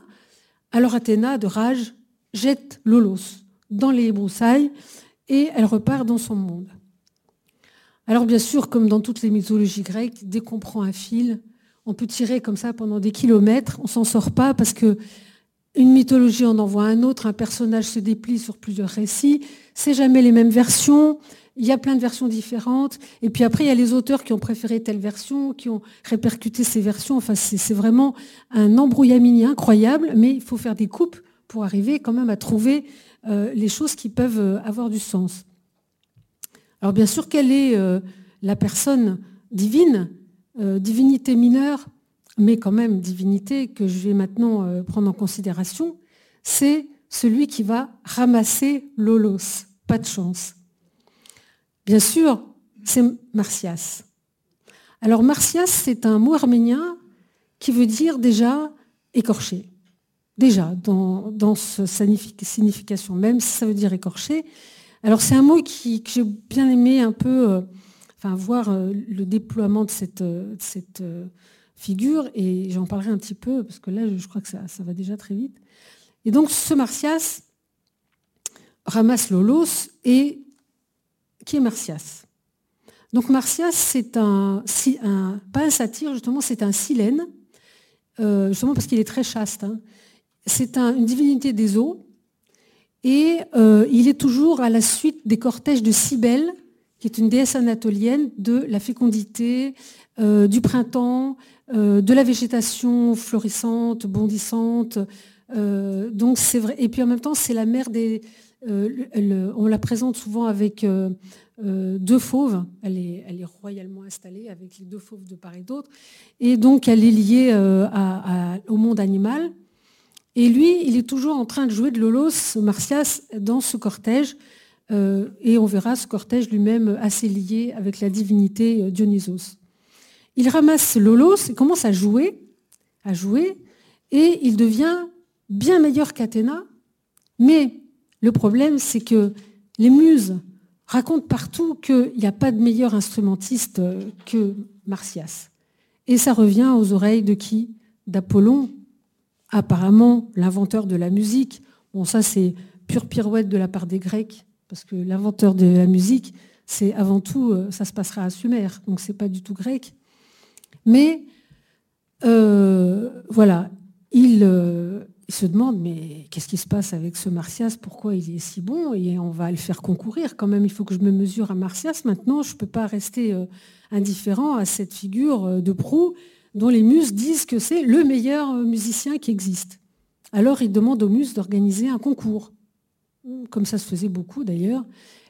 Alors Athéna, de rage, jette Lolos dans les broussailles et elle repart dans son monde. Alors bien sûr, comme dans toutes les mythologies grecques, dès qu'on prend un fil, on peut tirer comme ça pendant des kilomètres, on s'en sort pas parce que une mythologie en envoie un autre, un personnage se déplie sur plusieurs récits, c'est jamais les mêmes versions, il y a plein de versions différentes. Et puis après, il y a les auteurs qui ont préféré telle version, qui ont répercuté ces versions. Enfin, c'est vraiment un embrouillamini incroyable, mais il faut faire des coupes pour arriver quand même à trouver euh, les choses qui peuvent euh, avoir du sens. Alors bien sûr, quelle est euh, la personne divine, divinité mineure? Mais quand même divinité que je vais maintenant euh, prendre en considération, c'est celui qui va ramasser l'olos. Pas de chance. Bien sûr, c'est Martias. Alors Martias, c'est un mot arménien qui veut dire déjà écorché. Déjà, dans, dans sa signification, même ça veut dire écorché. Alors c'est un mot que j'ai bien aimé un peu, euh, enfin voir euh, le déploiement de cette figure, et j'en parlerai un petit peu, parce que là, je crois que ça, va déjà très vite. Et donc, ce Martias ramasse Lolos, et qui est Martias Donc, Martias, c'est un, un, pas un satyre, justement, c'est un silène, euh, justement parce qu'il est très chaste. Hein. C'est une divinité des eaux, et euh, il est toujours à la suite des cortèges de Cybèle, qui est une déesse anatolienne de la fécondité, euh, du printemps, euh, de la végétation florissante, bondissante. Euh, donc c'est vrai. Et puis en même temps, c'est la mère des. On la présente souvent avec deux fauves. Elle est, elle est, royalement installée avec les deux fauves de part et d'autre. Et donc elle est liée au monde animal. Et lui, il est toujours en train de jouer de l'olos Martias dans ce cortège. Et on verra ce cortège lui-même assez lié avec la divinité Dionysos. Il ramasse Lolos et commence à jouer, à jouer, et il devient bien meilleur qu'Athéna. Mais le problème, c'est que les muses racontent partout qu'il n'y a pas de meilleur instrumentiste que Martias. Et ça revient aux oreilles de qui? D'Apollon, apparemment l'inventeur de la musique. Bon, ça c'est pure pirouette de la part des Grecs, parce que l'inventeur de la musique, c'est avant tout, euh, ça se passera à Sumer, donc c'est pas du tout grec. Mais euh, voilà, euh, il, se demande, mais qu'est-ce qui se passe avec ce Martias Pourquoi il est si bon? Et on va le faire concourir. Quand même, il faut que je me mesure à Martias. Maintenant, je ne peux pas rester indifférent à cette figure de proue dont les muses disent que c'est le meilleur musicien qui existe. Alors, il demande aux muses d'organiser un concours, comme ça se faisait beaucoup d'ailleurs.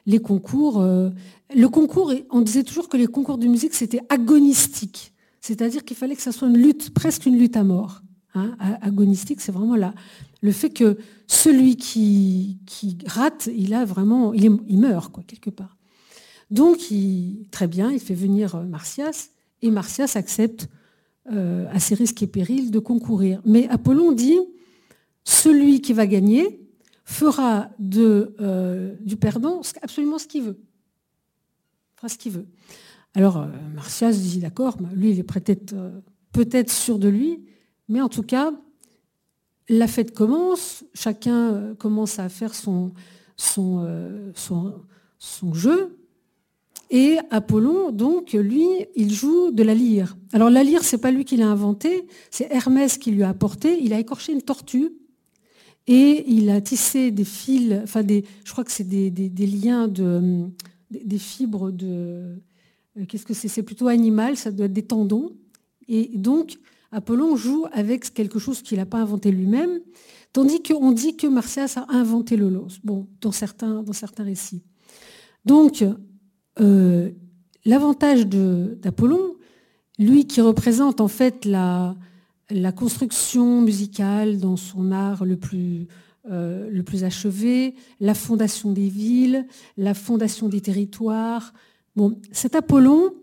Les concours, le concours, on disait toujours que les concours de musique, c'était agonistique. C'est-à-dire qu'il fallait que ça soit une lutte, presque une lutte à mort. Hein. Agonistique, c'est vraiment là. Le fait que celui qui, rate, il a vraiment, il, meurt quoi, quelque part. Donc, très bien, il fait venir euh, Martias, et Martias accepte, euh, à ses risques et périls, de concourir. Mais Apollon dit, celui qui va gagner fera euh, du perdant absolument ce qu'il veut. Fera ce qu'il veut. Alors, euh, Martias dit d'accord, lui, il est peut-être euh, peut-être sûr de lui, mais en tout cas, la fête commence, chacun commence à faire son, jeu, et Apollon, donc, lui, il joue de la lyre. Alors la lyre, c'est pas lui qui l'a inventé, c'est Hermès qui lui a apporté. Il a écorché une tortue et il a tissé des fils, enfin des, je crois que c'est des, liens de, des fibres de, euh, qu'est-ce que c'est? C'est plutôt animal, ça doit être des tendons. Et donc, Apollon joue avec quelque chose qu'il n'a pas inventé lui-même, tandis qu'on dit que Martias a inventé le los, bon, dans certains, dans certains récits. Donc, euh, l'avantage d'Apollon, lui qui représente en fait la, la, construction musicale dans son art le plus, euh, le plus achevé, la fondation des villes, la fondation des territoires, Bon, cet Apollon,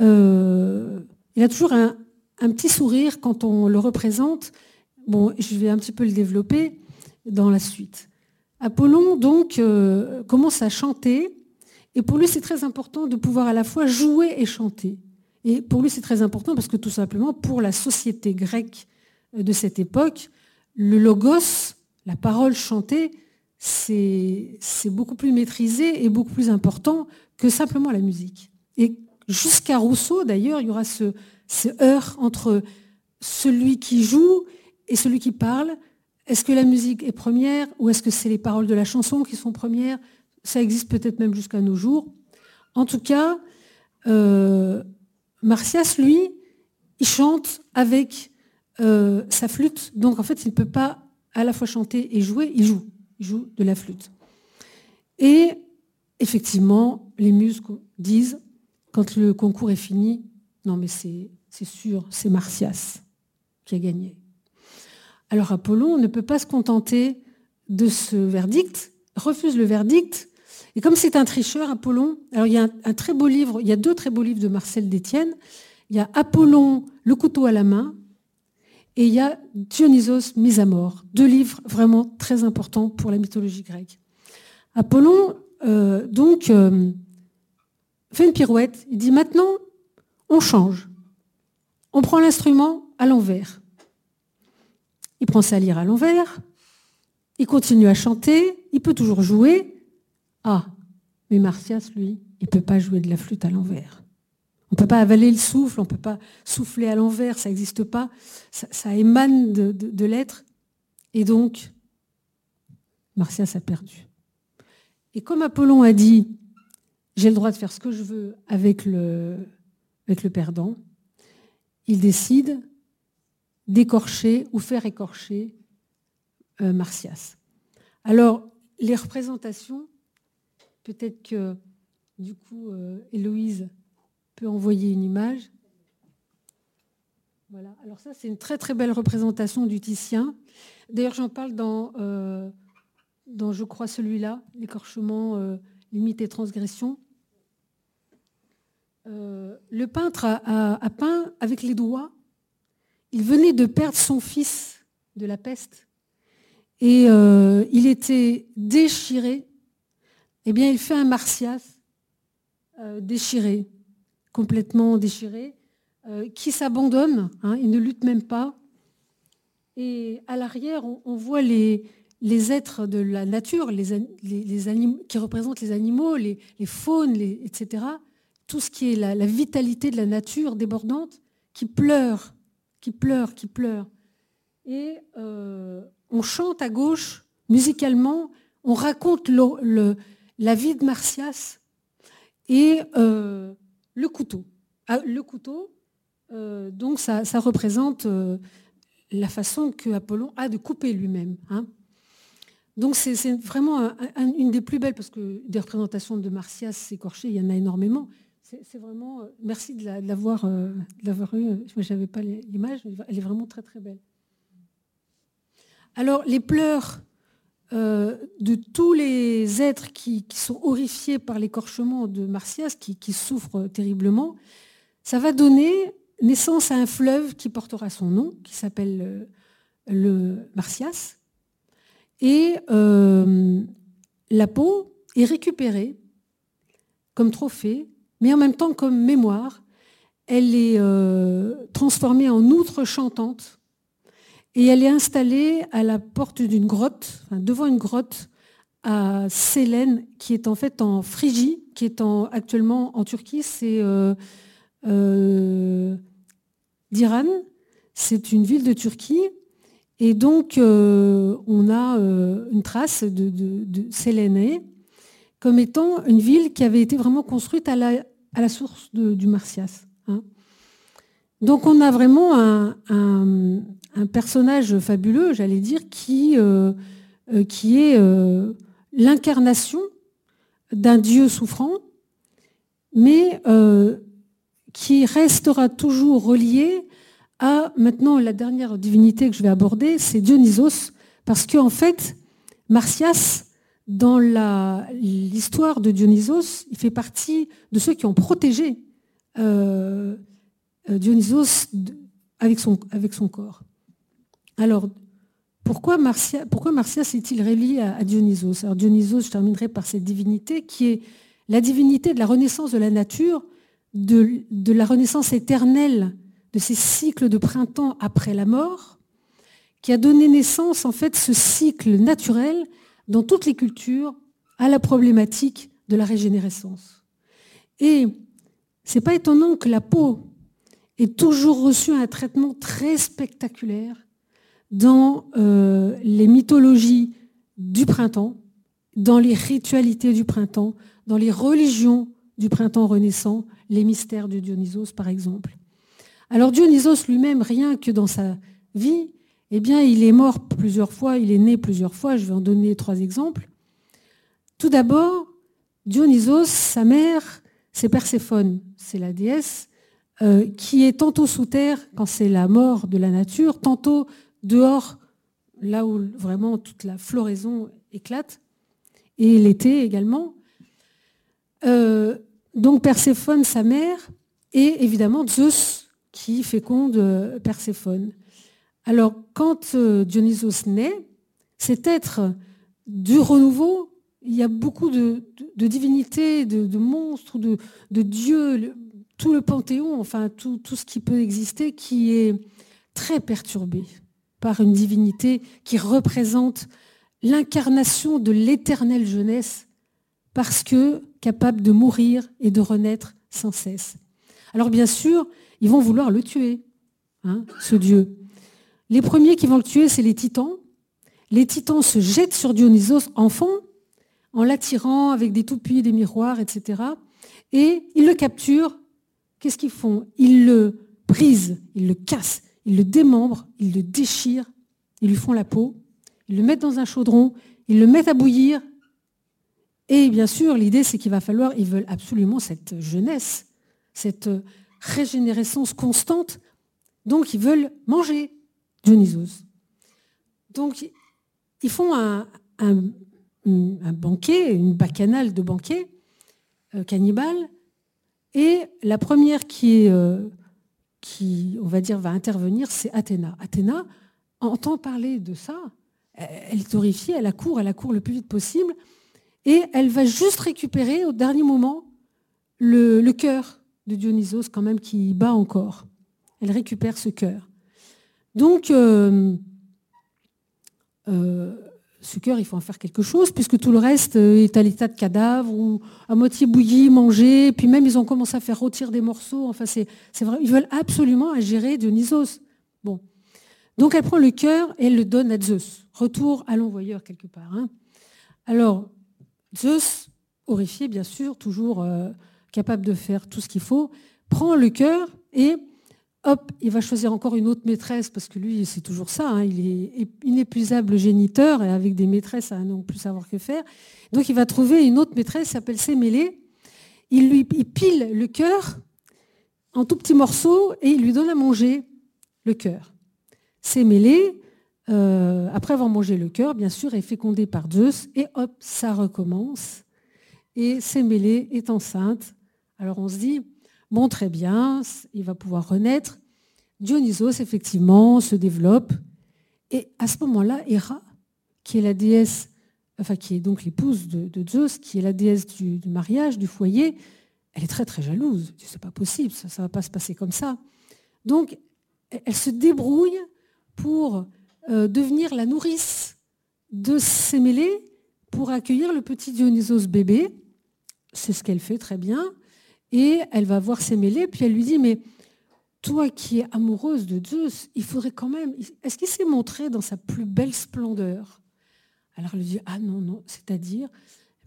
euh, il a toujours un, petit sourire quand on le représente. Bon, je vais un petit peu le développer dans la suite. Apollon, donc, euh, commence à chanter, et pour lui, c'est très important de pouvoir à la fois jouer et chanter. Et pour lui, c'est très important parce que tout simplement, pour la société grecque de cette époque, le logos, la parole chantée, c'est beaucoup plus maîtrisé et beaucoup plus important que simplement la musique. Et jusqu'à Rousseau, d'ailleurs, il y aura ce, heurt entre celui qui joue et celui qui parle. Est-ce que la musique est première ou est-ce que c'est les paroles de la chanson qui sont premières? Ça existe peut-être même jusqu'à nos jours. En tout cas, euh, Martias, lui, il chante avec euh, sa flûte. Donc en fait, il ne peut pas à la fois chanter et jouer, il joue. Il joue de la flûte. Et effectivement, les muses disent, quand le concours est fini, non mais c'est sûr, c'est Martias. qui a gagné. Alors Apollon ne peut pas se contenter de ce verdict, refuse le verdict, et comme c'est un tricheur, Apollon, alors il y a un, très beau livre, il y a deux très beaux livres de Marcel Détienne, il y a Apollon, le couteau à la main, et il y a Dionysos mis à mort, deux livres vraiment très importants pour la mythologie grecque. Apollon, euh, donc, euh, fait une pirouette, il dit maintenant, on change. On prend l'instrument à l'envers. Il prend sa lyre à l'envers, il continue à chanter, il peut toujours jouer. Ah, mais Martias, lui, il ne peut pas jouer de la flûte à l'envers. On ne peut pas avaler le souffle, on ne peut pas souffler à l'envers, ça n'existe pas. Ça, émane de, l'être. Et donc, Martias a perdu. Et comme Apollon a dit, j'ai le droit de faire ce que je veux avec le, perdant, il décide d'écorcher ou faire écorcher euh. Alors, les représentations, peut-être que du coup, euh, Héloïse peut envoyer une image. Voilà. Alors ça, c'est une très très belle représentation du Titien. D'ailleurs, j'en parle dans, euh, dans, je crois, celui-là, l'écorchement, limite et transgression. le peintre a, peint avec les doigts. Il venait de perdre son fils de la peste et euh, il était déchiré, eh bien, il fait un Martias euh, déchiré, complètement déchiré, euh, qui s'abandonne, hein, il ne lutte même pas. Et à l'arrière, on, voit les, les, êtres de la nature, les, les, qui représentent les animaux, les, faunes, etc. Tout ce qui est la, vitalité de la nature débordante, qui pleure, qui pleure, qui pleure. Et on chante à gauche, musicalement, on raconte la vie de Martias et euh, le couteau. Ah, le couteau, euh, donc ça, représente euh, la façon que Apollon a de couper lui-même. Hein. Donc c'est vraiment une des plus belles, parce que des représentations de Martias écorché, il y en a énormément. C'est vraiment, merci de l'avoir eu, je n'avais pas l'image, elle est vraiment très très belle. Alors, les pleurs euh, de tous les êtres qui, sont horrifiés par l'écorchement de Martias, qui, souffrent terriblement, ça va donner naissance à un fleuve qui portera son nom, qui s'appelle euh, le Martias. Et euh, la peau est récupérée comme trophée, mais en même temps comme mémoire. Elle est transformée en outre chantante et elle est installée à la porte d'une grotte, devant une grotte à Sélène, qui est en fait en Phrygie, qui est actuellement en Turquie. C'est euh, euh, d'Iran. C'est une ville de Turquie. Et donc, euh, on a une trace de, de, comme étant une ville qui avait été vraiment construite à la, à la source du Martias. Donc on a vraiment un, personnage fabuleux, j'allais dire, qui, euh, euh, est euh, l'incarnation d'un Dieu souffrant, mais qui restera toujours relié à maintenant la dernière divinité que je vais aborder, c'est Dionysos, parce qu'en en fait, Martias, dans l'histoire de Dionysos, il fait partie de ceux qui ont protégé Dionysos avec son, corps. Alors, pourquoi Martias, pourquoi est-il relié à, Dionysos? Alors Dionysos, je terminerai par cette divinité qui est la divinité de la renaissance de la nature, de, de la renaissance éternelle de ces cycles de printemps après la mort, qui a donné naissance en fait ce cycle naturel dans toutes les cultures à la problématique de la régénérescence. Et c'est pas étonnant que la peau ait toujours reçu un traitement très spectaculaire dans euh, les mythologies du printemps, dans les ritualités du printemps, dans les religions du printemps renaissant, les mystères de Dionysos par exemple. Alors Dionysos lui-même, rien que dans sa vie, eh bien, il est mort plusieurs fois, il est né plusieurs fois, je vais en donner trois exemples. Tout d'abord, Dionysos, sa mère, c'est Perséphone, c'est la déesse euh, qui est tantôt sous terre quand c'est la mort de la nature, tantôt dehors, là où vraiment toute la floraison éclate, et l'été également. Euh, donc Perséphone, sa mère, et évidemment Zeus qui féconde euh, Perséphone. Alors quand Dionysos naît, cet être du renouveau, il y a beaucoup de, divinités, de, monstres, de, dieux, tout le panthéon, enfin tout, ce qui peut exister, qui est très perturbé par une divinité qui représente l'incarnation de l'éternelle jeunesse, parce que capable de mourir et de renaître sans cesse. Alors bien sûr, ils vont vouloir le tuer, hein, ce dieu. Les premiers qui vont le tuer, c'est les titans. Les titans se jettent sur Dionysos enfant, en l'attirant avec des toupies, des miroirs, etc. Et ils le capturent. Qu'est-ce qu'ils font? Ils le brisent, ils le cassent, ils le démembrent, ils le déchirent, ils lui font la peau, ils le mettent dans un chaudron, ils le mettent à bouillir. Et bien sûr, l'idée, c'est qu'il va falloir, ils veulent absolument cette jeunesse, cette régénérescence constante. Donc, ils veulent manger Dionysos. Donc, ils font un, banquet, une bacchanale de banquet euh, cannibale. Et la première qui, euh, qui, on va dire, va intervenir, c'est Athéna. Athéna entend parler de ça. Elle est horrifiée, elle accourt, elle accourt le plus vite possible. Et elle va juste récupérer au dernier moment le, cœur de Dionysos, quand même, qui bat encore. Elle récupère ce cœur. Donc, euh, euh, ce cœur, il faut en faire quelque chose, puisque tout le reste euh, est à l'état de cadavre ou à moitié bouilli, mangé. Puis même, ils ont commencé à faire rôtir des morceaux. Enfin, c'est vrai. Ils veulent absolument ingérer Dionysos. Bon. Donc, elle prend le cœur et elle le donne à Zeus. Retour à l'envoyeur quelque part. Hein. Alors, Zeus, horrifié, bien sûr, toujours euh, capable de faire tout ce qu'il faut, prend le cœur et hop, il va choisir encore une autre maîtresse, parce que lui, c'est toujours ça, hein, il est inépuisable géniteur, et avec des maîtresses à non plus savoir que faire. Donc il va trouver une autre maîtresse, s'appelle Sémélé. Il lui pile le cœur en tout petits morceaux et il lui donne à manger le cœur. Sémélé, euh, après avoir mangé le cœur, bien sûr, est fécondé par Zeus, et hop, ça recommence. Et Sémélé est enceinte. Alors on se dit, Bon, très bien, il va pouvoir renaître. Dionysos, effectivement, se développe. Et à ce moment-là, Héra, qui est la déesse, enfin qui est donc l'épouse de, Zeus, qui est la déesse du, mariage, du foyer, elle est très très jalouse. C'est pas possible, ça ne va pas se passer comme ça. Donc, elle se débrouille pour euh, devenir la nourrice de Sémélé pour accueillir le petit Dionysos bébé. C'est ce qu'elle fait très bien. Et elle va voir Sémélé, puis elle lui dit, mais toi qui es amoureuse de Zeus, il faudrait quand même... Est-ce qu'il s'est montré dans sa plus belle splendeur? Alors elle lui dit, ah non, non, c'est-à-dire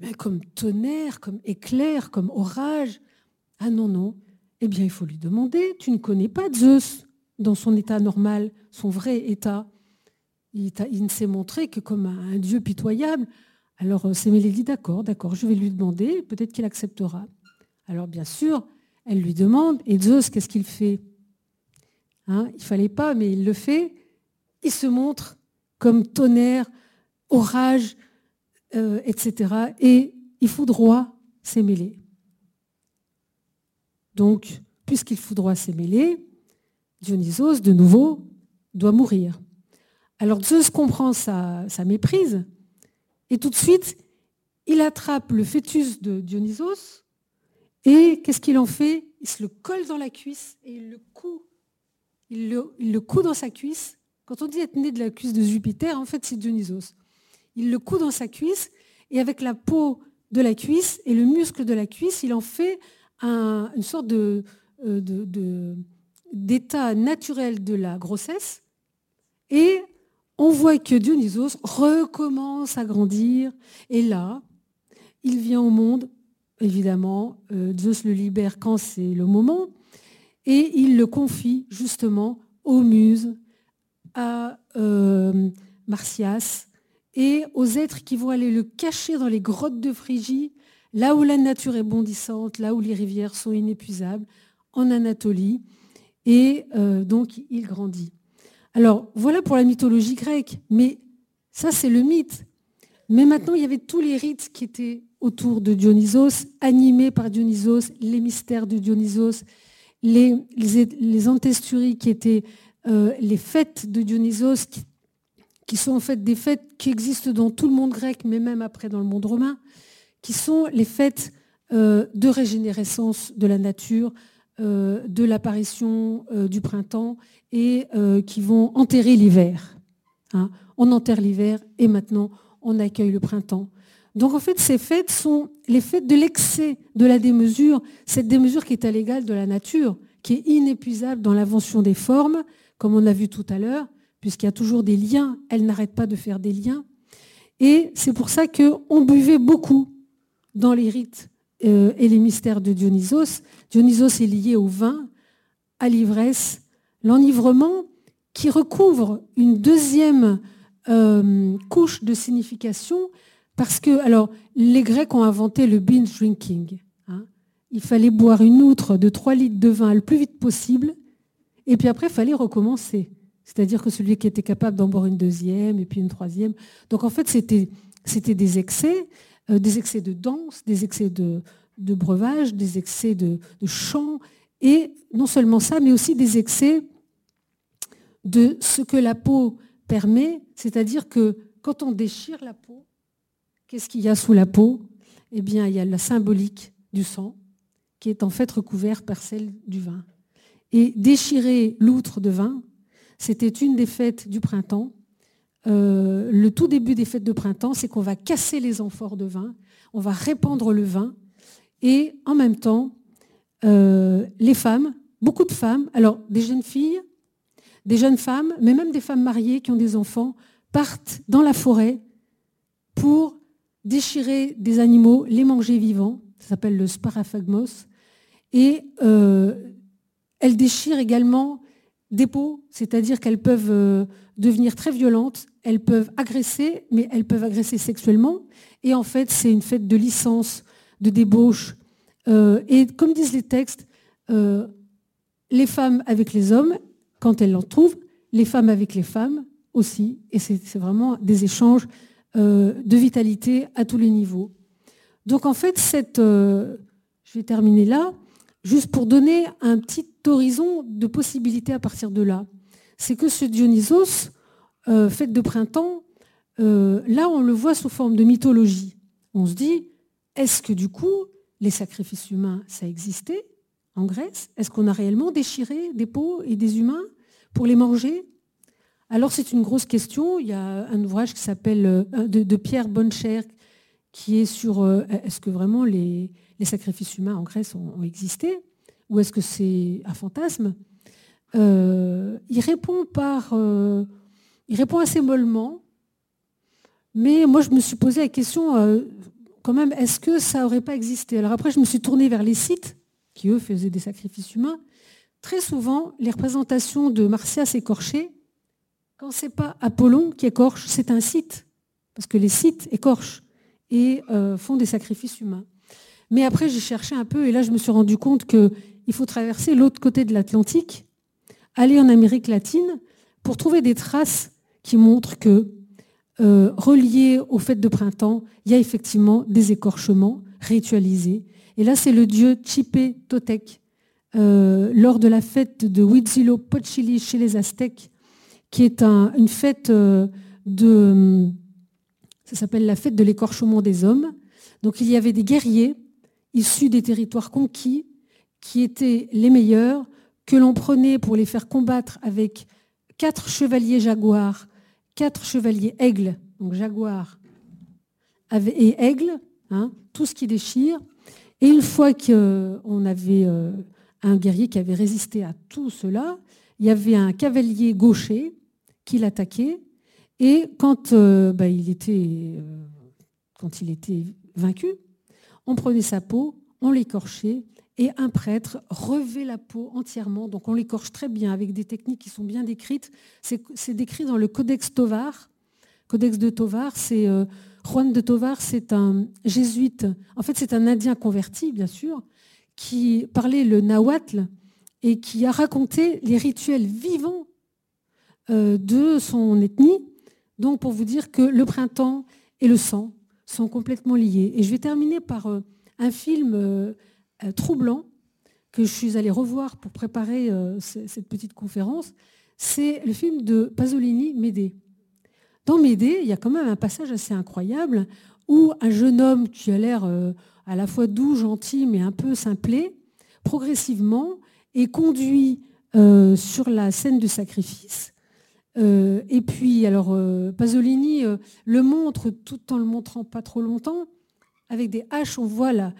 eh comme tonnerre, comme éclair, comme orage. Ah non, non. Eh bien, il faut lui demander, tu ne connais pas Zeus dans son état normal, son vrai état. Il, ne s'est montré que comme un, dieu pitoyable. Alors euh, Sémélé dit, d'accord, d'accord, je vais lui demander, peut-être qu'il acceptera. Alors bien sûr, elle lui demande, et Zeus, qu'est-ce qu'il fait? Hein, Il ne fallait pas, mais il le fait. Il se montre comme tonnerre, orage, euh, etc. Et il foudroie ses mêlées. Donc, puisqu'il foudroie ses mêlées, Dionysos, de nouveau, doit mourir. Alors Zeus comprend sa, sa méprise, et tout de suite, il attrape le fœtus de Dionysos, et qu'est-ce qu'il en fait? Il se le colle dans la cuisse et il le coud. Il le, coud dans sa cuisse. Quand on dit être né de la cuisse de Jupiter, en fait, c'est Dionysos. Il le coud dans sa cuisse et avec la peau de la cuisse et le muscle de la cuisse, il en fait une sorte euh, d'état naturel de la grossesse. Et on voit que Dionysos recommence à grandir. Et là, il vient au monde évidemment, euh, Zeus le libère quand c'est le moment, et il le confie justement aux muses, à euh, Martias et aux êtres qui vont aller le cacher dans les grottes de Phrygie, là où la nature est bondissante, là où les rivières sont inépuisables, en Anatolie, et euh, donc il grandit. Alors voilà pour la mythologie grecque, mais ça c'est le mythe. Mais maintenant il y avait tous les rites qui étaient autour de Dionysos, animés par Dionysos, les mystères de Dionysos, les, antesturies qui étaient euh, les fêtes de Dionysos, qui, sont en fait des fêtes qui existent dans tout le monde grec, mais même après dans le monde romain, qui sont les fêtes euh, de régénérescence de la nature, euh, de l'apparition du printemps et qui vont enterrer l'hiver. Hein. On enterre l'hiver et maintenant on accueille le printemps. Donc en fait, ces fêtes sont les fêtes de l'excès, de la démesure, cette démesure qui est à l'égal de la nature, qui est inépuisable dans l'invention des formes, comme on a vu tout à l'heure, puisqu'il y a toujours des liens, elle n'arrête pas de faire des liens. Et c'est pour ça qu'on buvait beaucoup dans les rites euh, et les mystères de Dionysos. Dionysos est lié au vin, à l'ivresse, l'enivrement qui recouvre une deuxième euh, couche de signification parce que, alors, les Grecs ont inventé le binge drinking. Hein. Il fallait boire une outre de 3 litres de vin le plus vite possible, et puis après, il fallait recommencer. C'est-à-dire que celui qui était capable d'en boire une deuxième, et puis une troisième. Donc en fait, c'était, des excès, euh, des excès de danse, des excès de, breuvage, des excès de, de chant, et non seulement ça, mais aussi des excès de ce que la peau permet, c'est-à-dire que quand on déchire la peau, Qu'est-ce qu'il y a sous la peau? Eh bien, il y a la symbolique du sang, qui est en fait recouvert par celle du vin. Et déchirer l'outre de vin, c'était une des fêtes du printemps. Euh, le tout début des fêtes de printemps, c'est qu'on va casser les amphores de vin, on va répandre le vin, et en même temps, euh, les femmes, beaucoup de femmes, alors des jeunes filles, des jeunes femmes, mais même des femmes mariées qui ont des enfants, partent dans la forêt pour déchirer des animaux, les manger vivants, ça s'appelle le sparaphagmos, et euh, elles déchirent également des peaux, c'est-à-dire qu'elles peuvent euh, devenir très violentes, elles peuvent agresser, mais elles peuvent agresser sexuellement, et en fait c'est une fête de licence, de débauche, euh, et comme disent les textes, les femmes avec les hommes, quand elles l'en trouvent, les femmes avec les femmes aussi, et c'est vraiment des échanges de vitalité à tous les niveaux. Donc en fait, cette, euh, je vais terminer là, juste pour donner un petit horizon de possibilités à partir de là. C'est que ce Dionysos, euh, fête de printemps, là on le voit sous forme de mythologie. On se dit, est-ce que du coup, les sacrifices humains, ça existait en Grèce? Est-ce qu'on a réellement déchiré des peaux et des humains pour les manger? Alors c'est une grosse question. Il y a un ouvrage qui s'appelle euh, de, Pierre Boncher qui est sur euh, est-ce que vraiment les, sacrifices humains en Grèce ont, existé ou est-ce que c'est un fantasme? Euh, Il répond par il répond assez mollement, mais moi je me suis posé la question quand même est-ce que ça n'aurait pas existé? Alors après je me suis tournée vers les sites qui eux faisaient des sacrifices humains. Très souvent les représentations de Martias écorché quand ce n'est pas Apollon qui écorche, c'est un site, parce que les sites écorchent et euh, font des sacrifices humains. Mais après, j'ai cherché un peu, et là, je me suis rendu compte qu'il faut traverser l'autre côté de l'Atlantique, aller en Amérique latine, pour trouver des traces qui montrent que, euh, reliés aux fêtes de printemps, il y a effectivement des écorchements ritualisés. Et là, c'est le dieu Chipe Totec. Euh, lors de la fête de Huitzilopochtli chez les Aztèques, qui est une fête euh, de... Ça s'appelle la fête de l'écorchement des hommes. Donc il y avait des guerriers issus des territoires conquis qui étaient les meilleurs, que l'on prenait pour les faire combattre avec quatre chevaliers jaguars, quatre chevaliers aigles, donc jaguars et aigles, hein, tout ce qui déchire. Et une fois qu'on avait euh, un guerrier qui avait résisté à tout cela, il y avait un cavalier gaucher qui l'attaquait. Et quand, euh, bah, il était, euh, quand il était vaincu, on prenait sa peau, on l'écorchait, et un prêtre revêt la peau entièrement. Donc on l'écorche très bien avec des techniques qui sont bien décrites. C'est décrit dans le Codex Tovar. Codex de Tovar, c'est euh, Juan de Tovar, c'est un jésuite. En fait, c'est un Indien converti, bien sûr, qui parlait le nahuatl et qui a raconté les rituels vivants de son ethnie. Donc pour vous dire que le printemps et le sang sont complètement liés. Et je vais terminer par un film troublant que je suis allée revoir pour préparer cette petite conférence. C'est le film de Pasolini, Médée. Dans Médée, il y a quand même un passage assez incroyable où un jeune homme qui a l'air euh, à la fois doux, gentil, mais un peu simplé, progressivement est conduit euh, sur la scène de sacrifice. Euh, et puis, alors, Pasolini le montre tout en le montrant pas trop longtemps. Avec des haches, on voit la,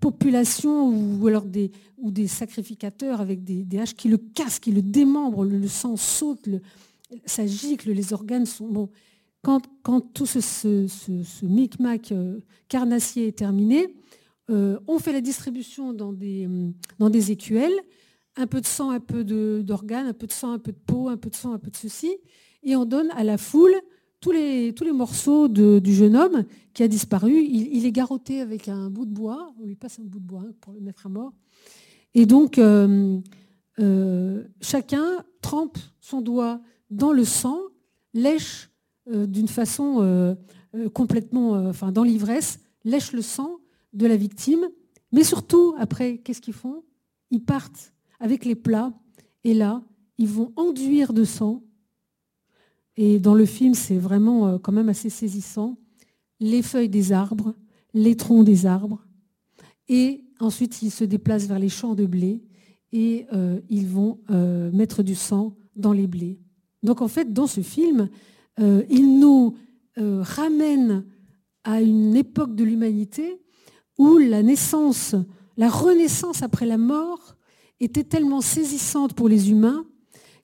population ou, alors des, ou des sacrificateurs avec des, haches qui le cassent, qui le démembrent, le, sang saute, ça gicle, les organes sont... Bon, quand, tout ce, micmac euh, carnassier est terminé, euh, on fait la distribution dans des, dans des écuelles, un peu de sang, un peu d'organes, un peu de sang, un peu de peau, un peu de sang, un peu de ceci, et on donne à la foule tous les, morceaux du jeune homme qui a disparu. Il, est garrotté avec un bout de bois, on lui passe un bout de bois pour le mettre à mort. Et donc, euh, chacun trempe son doigt dans le sang, lèche euh, d'une façon euh, euh, complètement, enfin dans l'ivresse, lèchent le sang de la victime. Mais surtout, après, qu'est-ce qu'ils font? Ils partent avec les plats et là, ils vont enduire de sang. Et dans le film, c'est vraiment quand même assez saisissant. Les feuilles des arbres, les troncs des arbres. Et ensuite, ils se déplacent vers les champs de blé et ils vont mettre du sang dans les blés. Donc en fait, dans ce film, euh, il nous euh, ramène à une époque de l'humanité où la naissance, la renaissance après la mort était tellement saisissante pour les humains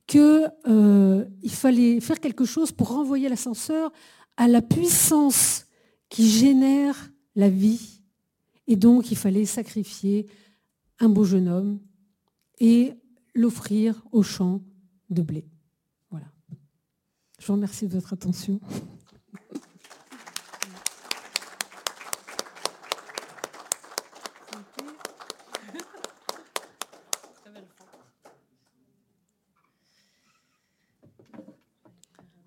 qu'il euh, fallait faire quelque chose pour renvoyer l'ascenseur à la puissance qui génère la vie. Et donc, il fallait sacrifier un beau jeune homme et l'offrir au champ de blé. Je vous remercie de votre attention.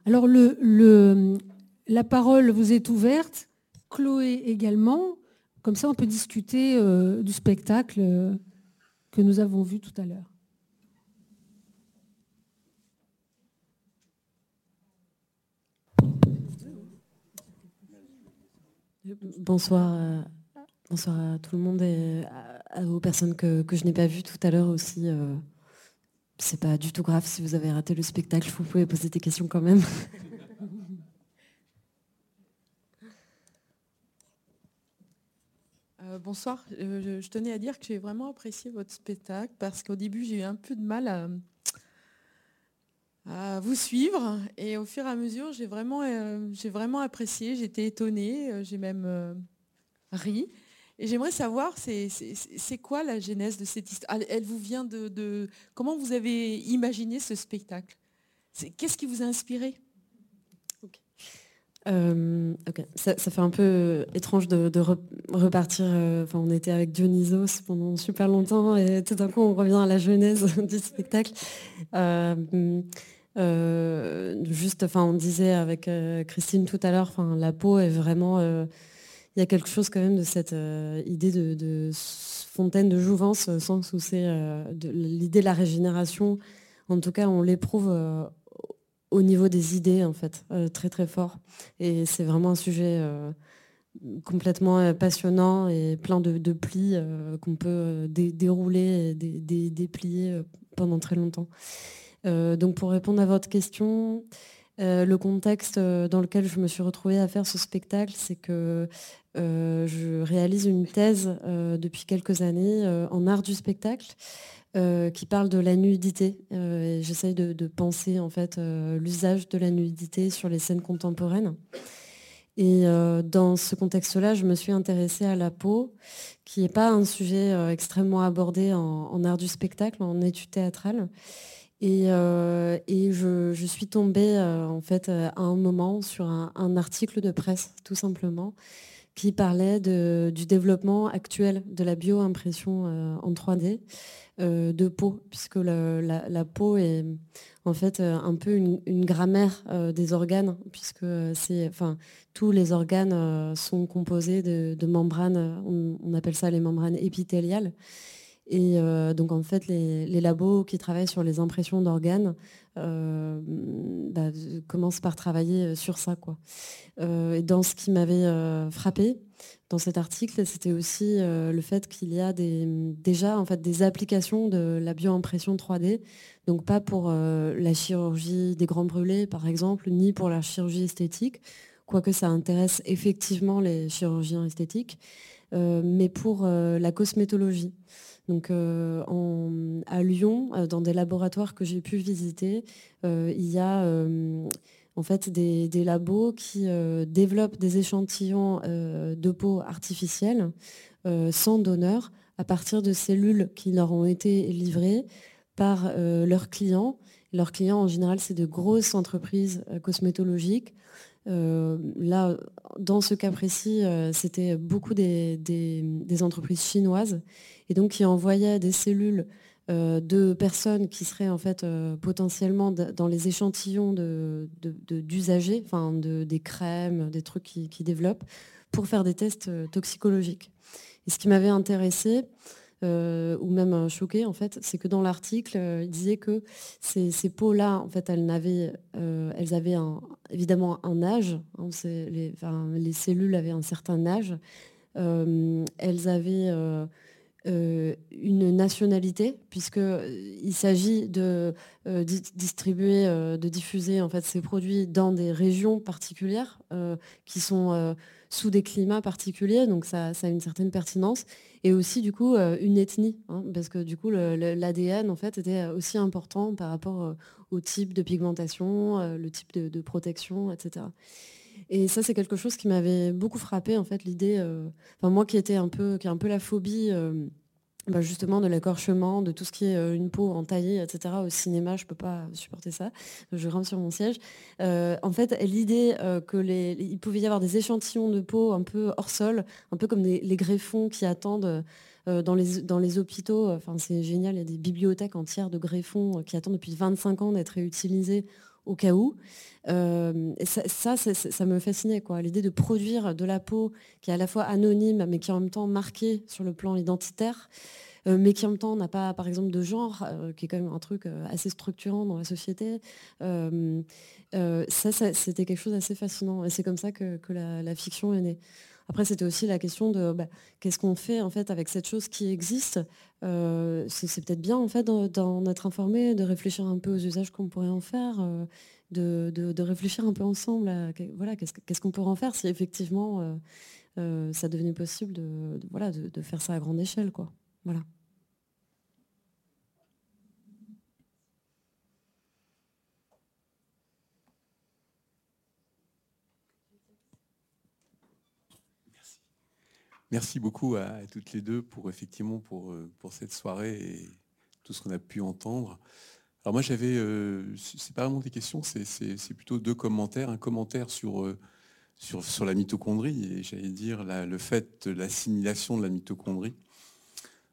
Alors, la parole vous est ouverte, Chloé également. Comme ça, on peut discuter euh, du spectacle euh, que nous avons vu tout à l'heure. Bonsoir, euh, à tout le monde et aux personnes que, je n'ai pas vues tout à l'heure aussi. Euh, c'est pas du tout grave si vous avez raté le spectacle, vous pouvez poser des questions quand même. Euh, bonsoir, je, tenais à dire que j'ai vraiment apprécié votre spectacle parce qu'au début j'ai eu un peu de mal à, vous suivre. Et au fur et à mesure, j'ai vraiment, euh, vraiment apprécié, j'étais étonnée, euh, j'ai même euh, ri. Et j'aimerais savoir, c'est, quoi la genèse de cette histoire? Elle vous vient de, Comment vous avez imaginé ce spectacle? Qu'est-ce qui vous a inspiré? Ça, fait un peu étrange de, repartir. Enfin, on était avec Dionysos pendant super longtemps et tout d'un coup on revient à la genèse du spectacle. Euh, juste, enfin, on disait avec euh, Christine tout à l'heure, enfin, la peau est vraiment. Euh, il y a quelque chose quand même de cette idée de, fontaine de jouvence, au sens où c'est l'idée de la régénération. En tout cas, on l'éprouve au niveau des idées, en fait, très très fort. Et c'est vraiment un sujet complètement passionnant et plein de, plis qu'on peut dérouler et déplier pendant très longtemps. Euh, donc pour répondre à votre question, euh, le contexte euh, dans lequel je me suis retrouvée à faire ce spectacle, c'est que je réalise une thèse depuis quelques années en art du spectacle qui parle de la nudité. J'essaye de, penser en fait l'usage de la nudité sur les scènes contemporaines. Et dans ce contexte-là, je me suis intéressée à la peau, qui n'est pas un sujet extrêmement abordé en, art du spectacle, en études théâtrales. Et, euh, je, suis tombée euh, en fait euh, à un moment sur un, article de presse, tout simplement, qui parlait du développement actuel de la bioimpression en 3D de peau, puisque la, peau est en fait un peu une, grammaire des organes, puisque tous les organes sont composés de, membranes, on, appelle ça les membranes épithéliales. Et euh, donc en fait, les, labos qui travaillent sur les impressions d'organes euh, bah, commencent par travailler sur ça. Quoi. Euh, et dans ce qui m'avait frappé dans cet article, c'était aussi le fait qu'il y a déjà en fait, des applications de la bioimpression 3D, donc pas pour la chirurgie des grands brûlés par exemple, ni pour la chirurgie esthétique, quoique ça intéresse effectivement les chirurgiens esthétiques, mais pour la cosmétologie. Donc euh, à Lyon, euh, dans des laboratoires que j'ai pu visiter, euh, il y a en fait des, labos qui développent des échantillons de peau artificielle sans donneur à partir de cellules qui leur ont été livrées par leurs clients. Leurs clients, en général, c'est de grosses entreprises cosmétologiques. Là, dans ce cas précis, c'était beaucoup des, entreprises chinoises et donc qui envoyait des cellules euh, de personnes qui seraient en fait euh, potentiellement dans les échantillons d'usagers, de, des crèmes, des trucs qui, développent, pour faire des tests euh, toxicologiques. Et ce qui m'avait intéressé, ou même choqué en fait, c'est que dans l'article, il disait que ces, peaux-là, en fait, elles avaient, évidemment un âge. Hein, les, les, cellules avaient un certain âge. elles avaient euh, une nationalité, puisqu'il euh, s'agit de euh, distribuer, de diffuser en fait, ces produits dans des régions particulières qui sont sous des climats particuliers, donc ça, a une certaine pertinence, et aussi du coup une ethnie, hein, parce que du coup l'ADN en fait était aussi important par rapport au type de pigmentation, le type de, protection, etc. Et ça, c'est quelque chose qui m'avait beaucoup frappé, en fait, l'idée, euh, enfin, moi qui étais un peu, qui a un peu la phobie, euh, bah, justement, de l'accorchement, de tout ce qui est euh, une peau entaillée, etc. Au cinéma, je ne peux pas supporter ça. Je grimpe sur mon siège. en fait, l'idée que les, pouvait y avoir des échantillons de peau un peu hors sol, un peu comme les greffons qui attendent. dans, les, dans les hôpitaux, enfin, c'est génial, il y a des bibliothèques entières de greffons qui attendent depuis 25 ans d'être réutilisés au cas où. Euh, ça, ça, me fascinait, quoi. L'idée de produire de la peau qui est à la fois anonyme, mais qui est en même temps marquée sur le plan identitaire, euh, mais qui en même temps n'a pas, par exemple, de genre, euh, qui est quand même un truc assez structurant dans la société. ça, c'était quelque chose d'assez fascinant. Et c'est comme ça que, la, fiction est née. Après, c'était aussi la question de bah, qu'est-ce qu'on fait en fait avec cette chose qui existe. c'est peut-être bien en fait d'en être informé, de réfléchir un peu aux usages qu'on pourrait en faire de, réfléchir un peu ensemble à voilà, qu'est-ce qu'on pourrait en faire si effectivement euh, euh, ça devenait possible de, voilà, de, faire ça à grande échelle. Quoi. Voilà. Merci beaucoup à, toutes les deux pour effectivement euh, pour cette soirée et tout ce qu'on a pu entendre. Alors moi j'avais, euh, c'est pas vraiment des questions, c'est plutôt deux commentaires. Un commentaire sur, euh, sur, la mitochondrie et j'allais dire le fait de l'assimilation de la mitochondrie.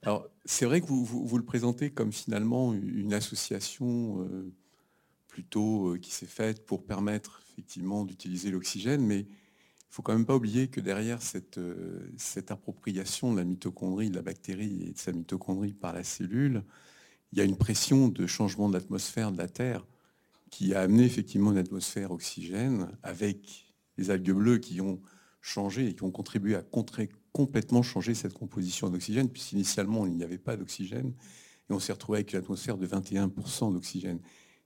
Alors c'est vrai que vous, vous, le présentez comme finalement une association euh, plutôt qui s'est faite pour permettre effectivement d'utiliser l'oxygène, mais il ne faut quand même pas oublier que derrière cette, cette appropriation de la mitochondrie, de la bactérie et de sa mitochondrie par la cellule, il y a une pression de changement de l'atmosphère de la Terre qui a amené effectivement une atmosphère oxygène avec les algues bleues qui ont changé et qui ont contribué à complètement changer cette composition d'oxygène, puisqu'initialement il n'y avait pas d'oxygène et on s'est retrouvé avec une atmosphère de 21% d'oxygène.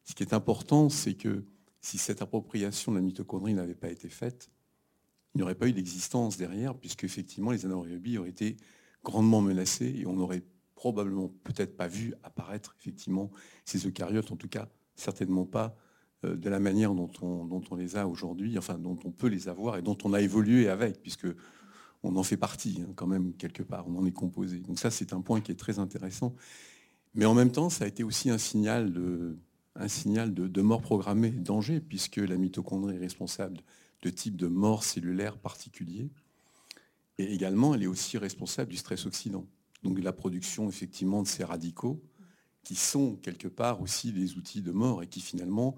Ce qui est important, c'est que si cette appropriation de la mitochondrie n'avait pas été faite, il n'y aurait pas eu d'existence derrière, puisque effectivement les anaérobies auraient été grandement menacées et on aurait probablement peut-être pas vu apparaître effectivement ces eucaryotes, en tout cas certainement pas euh, de la manière dont on, dont on les a aujourd'hui, enfin dont on peut les avoir et dont on a évolué avec, puisque on en fait partie hein, quand même quelque part, on en est composé. Donc ça c'est un point qui est très intéressant. Mais en même temps, ça a été aussi un signal de, un signal de, de mort programmée, danger, puisque la mitochondrie est responsable de types de mort cellulaire particuliers. Et également, elle est aussi responsable du stress oxydant. Donc de la production effectivement de ces radicaux qui sont quelque part aussi des outils de mort et qui finalement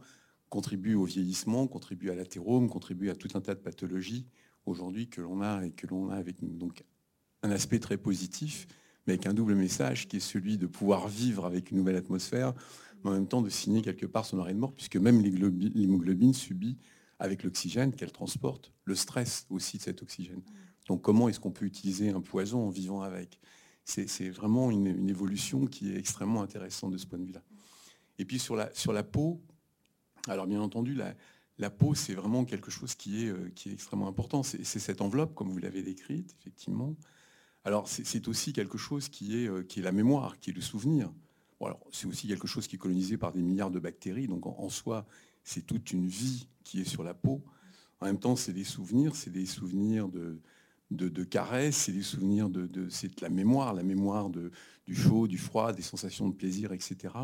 contribuent au vieillissement, contribuent à l'athérome, contribuent à tout un tas de pathologies aujourd'hui que l'on a et que l'on a avec nous. Donc un aspect très positif, mais avec un double message qui est celui de pouvoir vivre avec une nouvelle atmosphère, mais en même temps de signer quelque part son arrêt de mort, puisque même l'hémoglobine subit avec l'oxygène qu'elle transporte le stress aussi de cet oxygène. Donc comment est-ce qu'on peut utiliser un poison en vivant avec? C'est vraiment une, évolution qui est extrêmement intéressante de ce point de vue-là. Et puis sur la, sur la peau, alors bien entendu, la, peau, c'est vraiment quelque chose qui est, euh, qui est extrêmement important. C'est cette enveloppe, comme vous l'avez décrite, effectivement. Alors c'est aussi quelque chose qui est, euh, qui est la mémoire, qui est le souvenir. c'est aussi quelque chose qui est colonisé par des milliards de bactéries. Donc en soi, c'est toute une vie qui est sur la peau. En même temps, c'est des souvenirs, c'est des souvenirs de, de, caresses, c'est des souvenirs de, de c'est la mémoire, la mémoire du chaud, du froid, des sensations de plaisir, etc.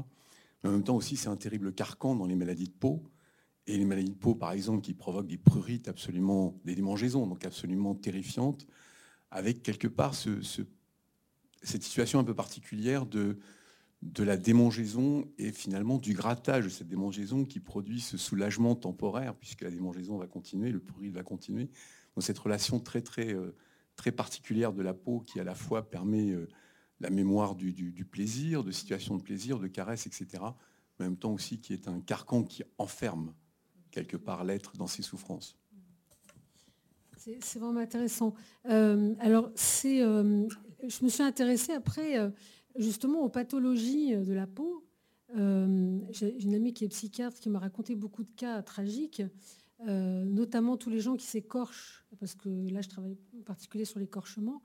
Mais en même temps aussi, c'est un terrible carcan dans les maladies de peau. Et les maladies de peau, par exemple, qui provoquent des prurites absolument, des démangeaisons, donc absolument terrifiantes, avec quelque part ce, cette situation un peu particulière de, de la démangeaison et finalement du grattage de cette démangeaison qui produit ce soulagement temporaire, puisque la démangeaison va continuer, le pourri va continuer. Donc cette relation très, très, euh, très particulière de la peau qui à la fois permet euh, la mémoire du, plaisir, de situations de plaisir, de caresses, etc., mais en même temps aussi qui est un carcan qui enferme quelque part l'être dans ses souffrances. C'est vraiment intéressant. Euh, alors, je me suis intéressée après justement aux pathologies euh, de la peau. Euh, j'ai une amie qui est psychiatre qui m'a raconté beaucoup de cas tragiques, euh, notamment tous les gens qui s'écorchent, parce que là je travaille en particulier sur l'écorchement.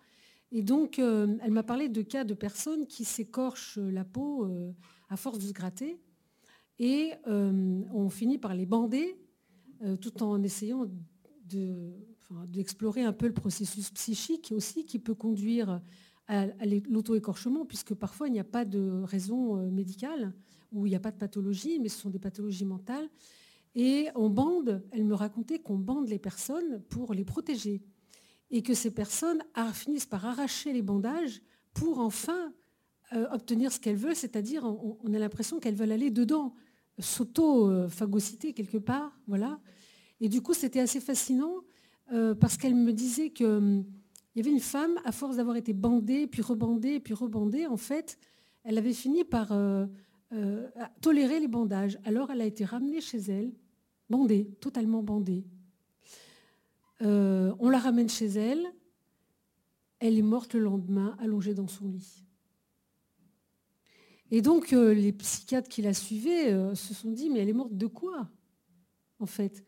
Et donc elle m'a parlé de cas de personnes qui s'écorchent la peau à force de se gratter et on finit par les bander tout en essayant d'explorer un peu le processus psychique aussi qui peut conduire à, l'auto-écorchement, puisque parfois il n'y a pas de raison euh, médicale ou il n'y a pas de pathologie, mais ce sont des pathologies mentales. Et on bande, elle me racontait qu'on bande les personnes pour les protéger. Et que ces personnes finissent par arracher les bandages pour enfin euh, obtenir ce qu'elles veulent, c'est-à-dire on, a l'impression qu'elles veulent aller dedans, s'auto-phagocyter quelque part. Voilà. Et du coup, c'était assez fascinant euh, parce qu'elle me disait que hum, il y avait une femme, à force d'avoir été bandée, puis rebandée, puis rebandée, en fait, elle avait fini par euh, euh, tolérer les bandages. Alors elle a été ramenée chez elle, bandée, totalement bandée. Euh, on la ramène chez elle, elle est morte le lendemain, allongée dans son lit. Et donc les psychiatres qui la suivaient se sont dit, mais elle est morte de quoi, en fait?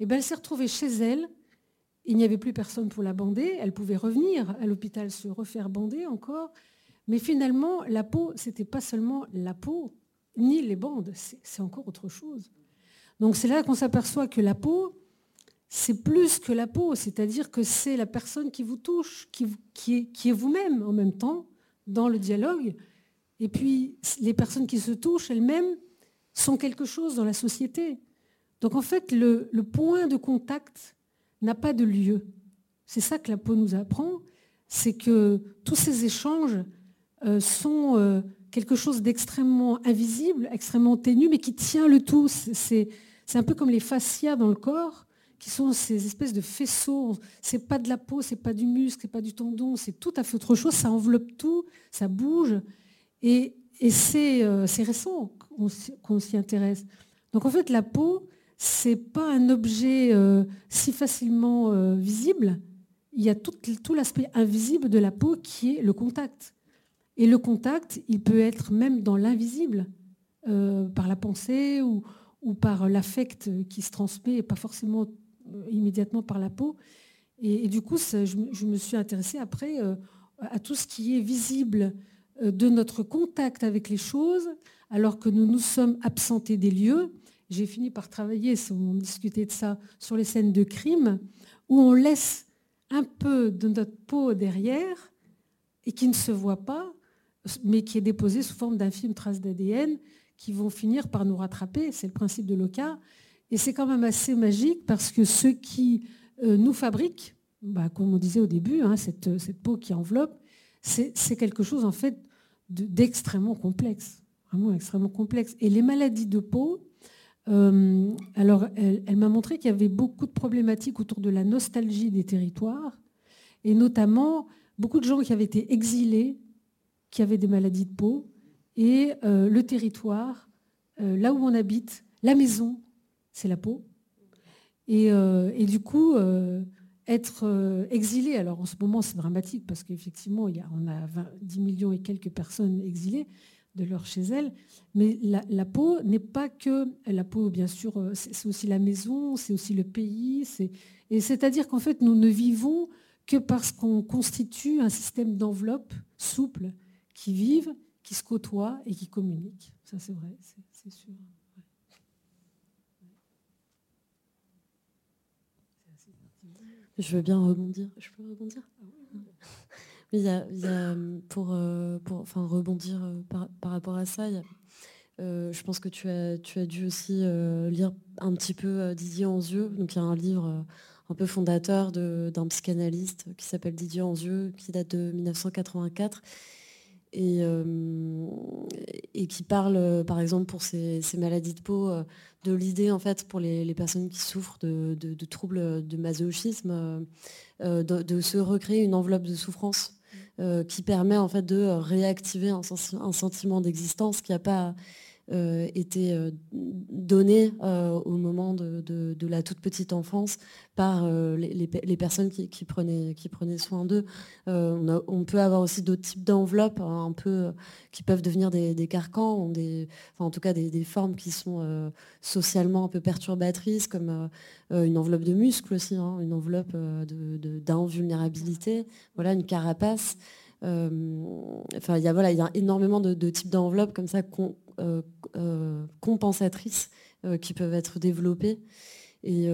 Eh bien elle s'est retrouvée chez elle, il n'y avait plus personne pour la bander. Elle pouvait revenir à l'hôpital se refaire bander encore. Mais finalement, la peau, ce n'était pas seulement la peau, ni les bandes, c'est encore autre chose. Donc c'est là qu'on s'aperçoit que la peau, c'est plus que la peau, c'est-à-dire que c'est la personne qui vous touche, qui, est, vous-même en même temps dans le dialogue. Et puis les personnes qui se touchent elles-mêmes sont quelque chose dans la société. Donc en fait, le point de contact n'a pas de lieu. C'est ça que la peau nous apprend, c'est que tous ces échanges euh, sont euh, quelque chose d'extrêmement invisible, extrêmement ténu, mais qui tient le tout. C'est un peu comme les fascias dans le corps, qui sont ces espèces de faisceaux. C'est pas de la peau, c'est pas du muscle, c'est pas du tendon, c'est tout à fait autre chose. Ça enveloppe tout, ça bouge, et, c'est euh, récent qu'on s'y intéresse. Donc en fait, la peau, c'est pas un objet euh, si facilement euh, visible. Il y a tout, l'aspect invisible de la peau qui est le contact. Et le contact, il peut être même dans l'invisible, euh, par la pensée ou, par l'affect qui se transmet, et pas forcément immédiatement par la peau. Et, du coup, je, me suis intéressée après à tout ce qui est visible de notre contact avec les choses, alors que nous nous sommes absentés des lieux j'ai fini par travailler, on discutait de ça, sur les scènes de crime, où on laisse un peu de notre peau derrière et qui ne se voit pas, mais qui est déposée sous forme d'infimes traces d'ADN qui vont finir par nous rattraper. C'est le principe de l'OCA. Et c'est quand même assez magique parce que ceux qui euh, nous fabriquent bah, comme on disait au début, hein, cette, cette, peau qui enveloppe, c'est quelque chose en fait d'extrêmement complexe, vraiment extrêmement complexe. Et les maladies de peau, euh, alors elle, m'a montré qu'il y avait beaucoup de problématiques autour de la nostalgie des territoires, et notamment beaucoup de gens qui avaient été exilés, qui avaient des maladies de peau, et euh, le territoire, euh, là où on habite, la maison, c'est la peau. Et, du coup, être exilé, alors en ce moment c'est dramatique parce qu'effectivement on a 10 millions et quelques personnes exilées de leur chez elles, mais la, peau n'est pas que la peau, bien sûr, euh, c'est aussi la maison, c'est aussi le pays, et c'est-à-dire qu'en fait nous ne vivons que parce qu'on constitue un système d'enveloppe souple qui vivent, qui se côtoient et qui communiquent. Ça c'est vrai, c'est sûr. Je veux bien rebondir. Je peux rebondir? Pour, euh, rebondir euh, par, rapport à ça, euh, je pense que tu as, dû aussi lire un petit peu Didier Anzieux. Donc il y a un livre un peu fondateur d'un psychanalyste qui s'appelle Didier Anzieux, qui date de 1984 et, et qui parle, par exemple, pour ces, maladies de peau, de l'idée, en fait, pour les, personnes qui souffrent de, troubles de masochisme, de, se recréer une enveloppe de souffrance qui permet, en fait, de réactiver un, un sentiment d'existence qui n'a pas euh, était euh, donné euh, au moment de, la toute petite enfance par les, personnes qui, prenaient, soin d'eux. On, peut avoir aussi d'autres types d'enveloppes hein, un peu, qui peuvent devenir des, carcans, en tout cas des, formes qui sont socialement un peu perturbatrices, comme une enveloppe de muscles aussi, hein, une enveloppe d'invulnérabilité, voilà, une carapace. enfin, il y a énormément de, types d'enveloppes comme ça euh, compensatrices euh, qui peuvent être développées. Et,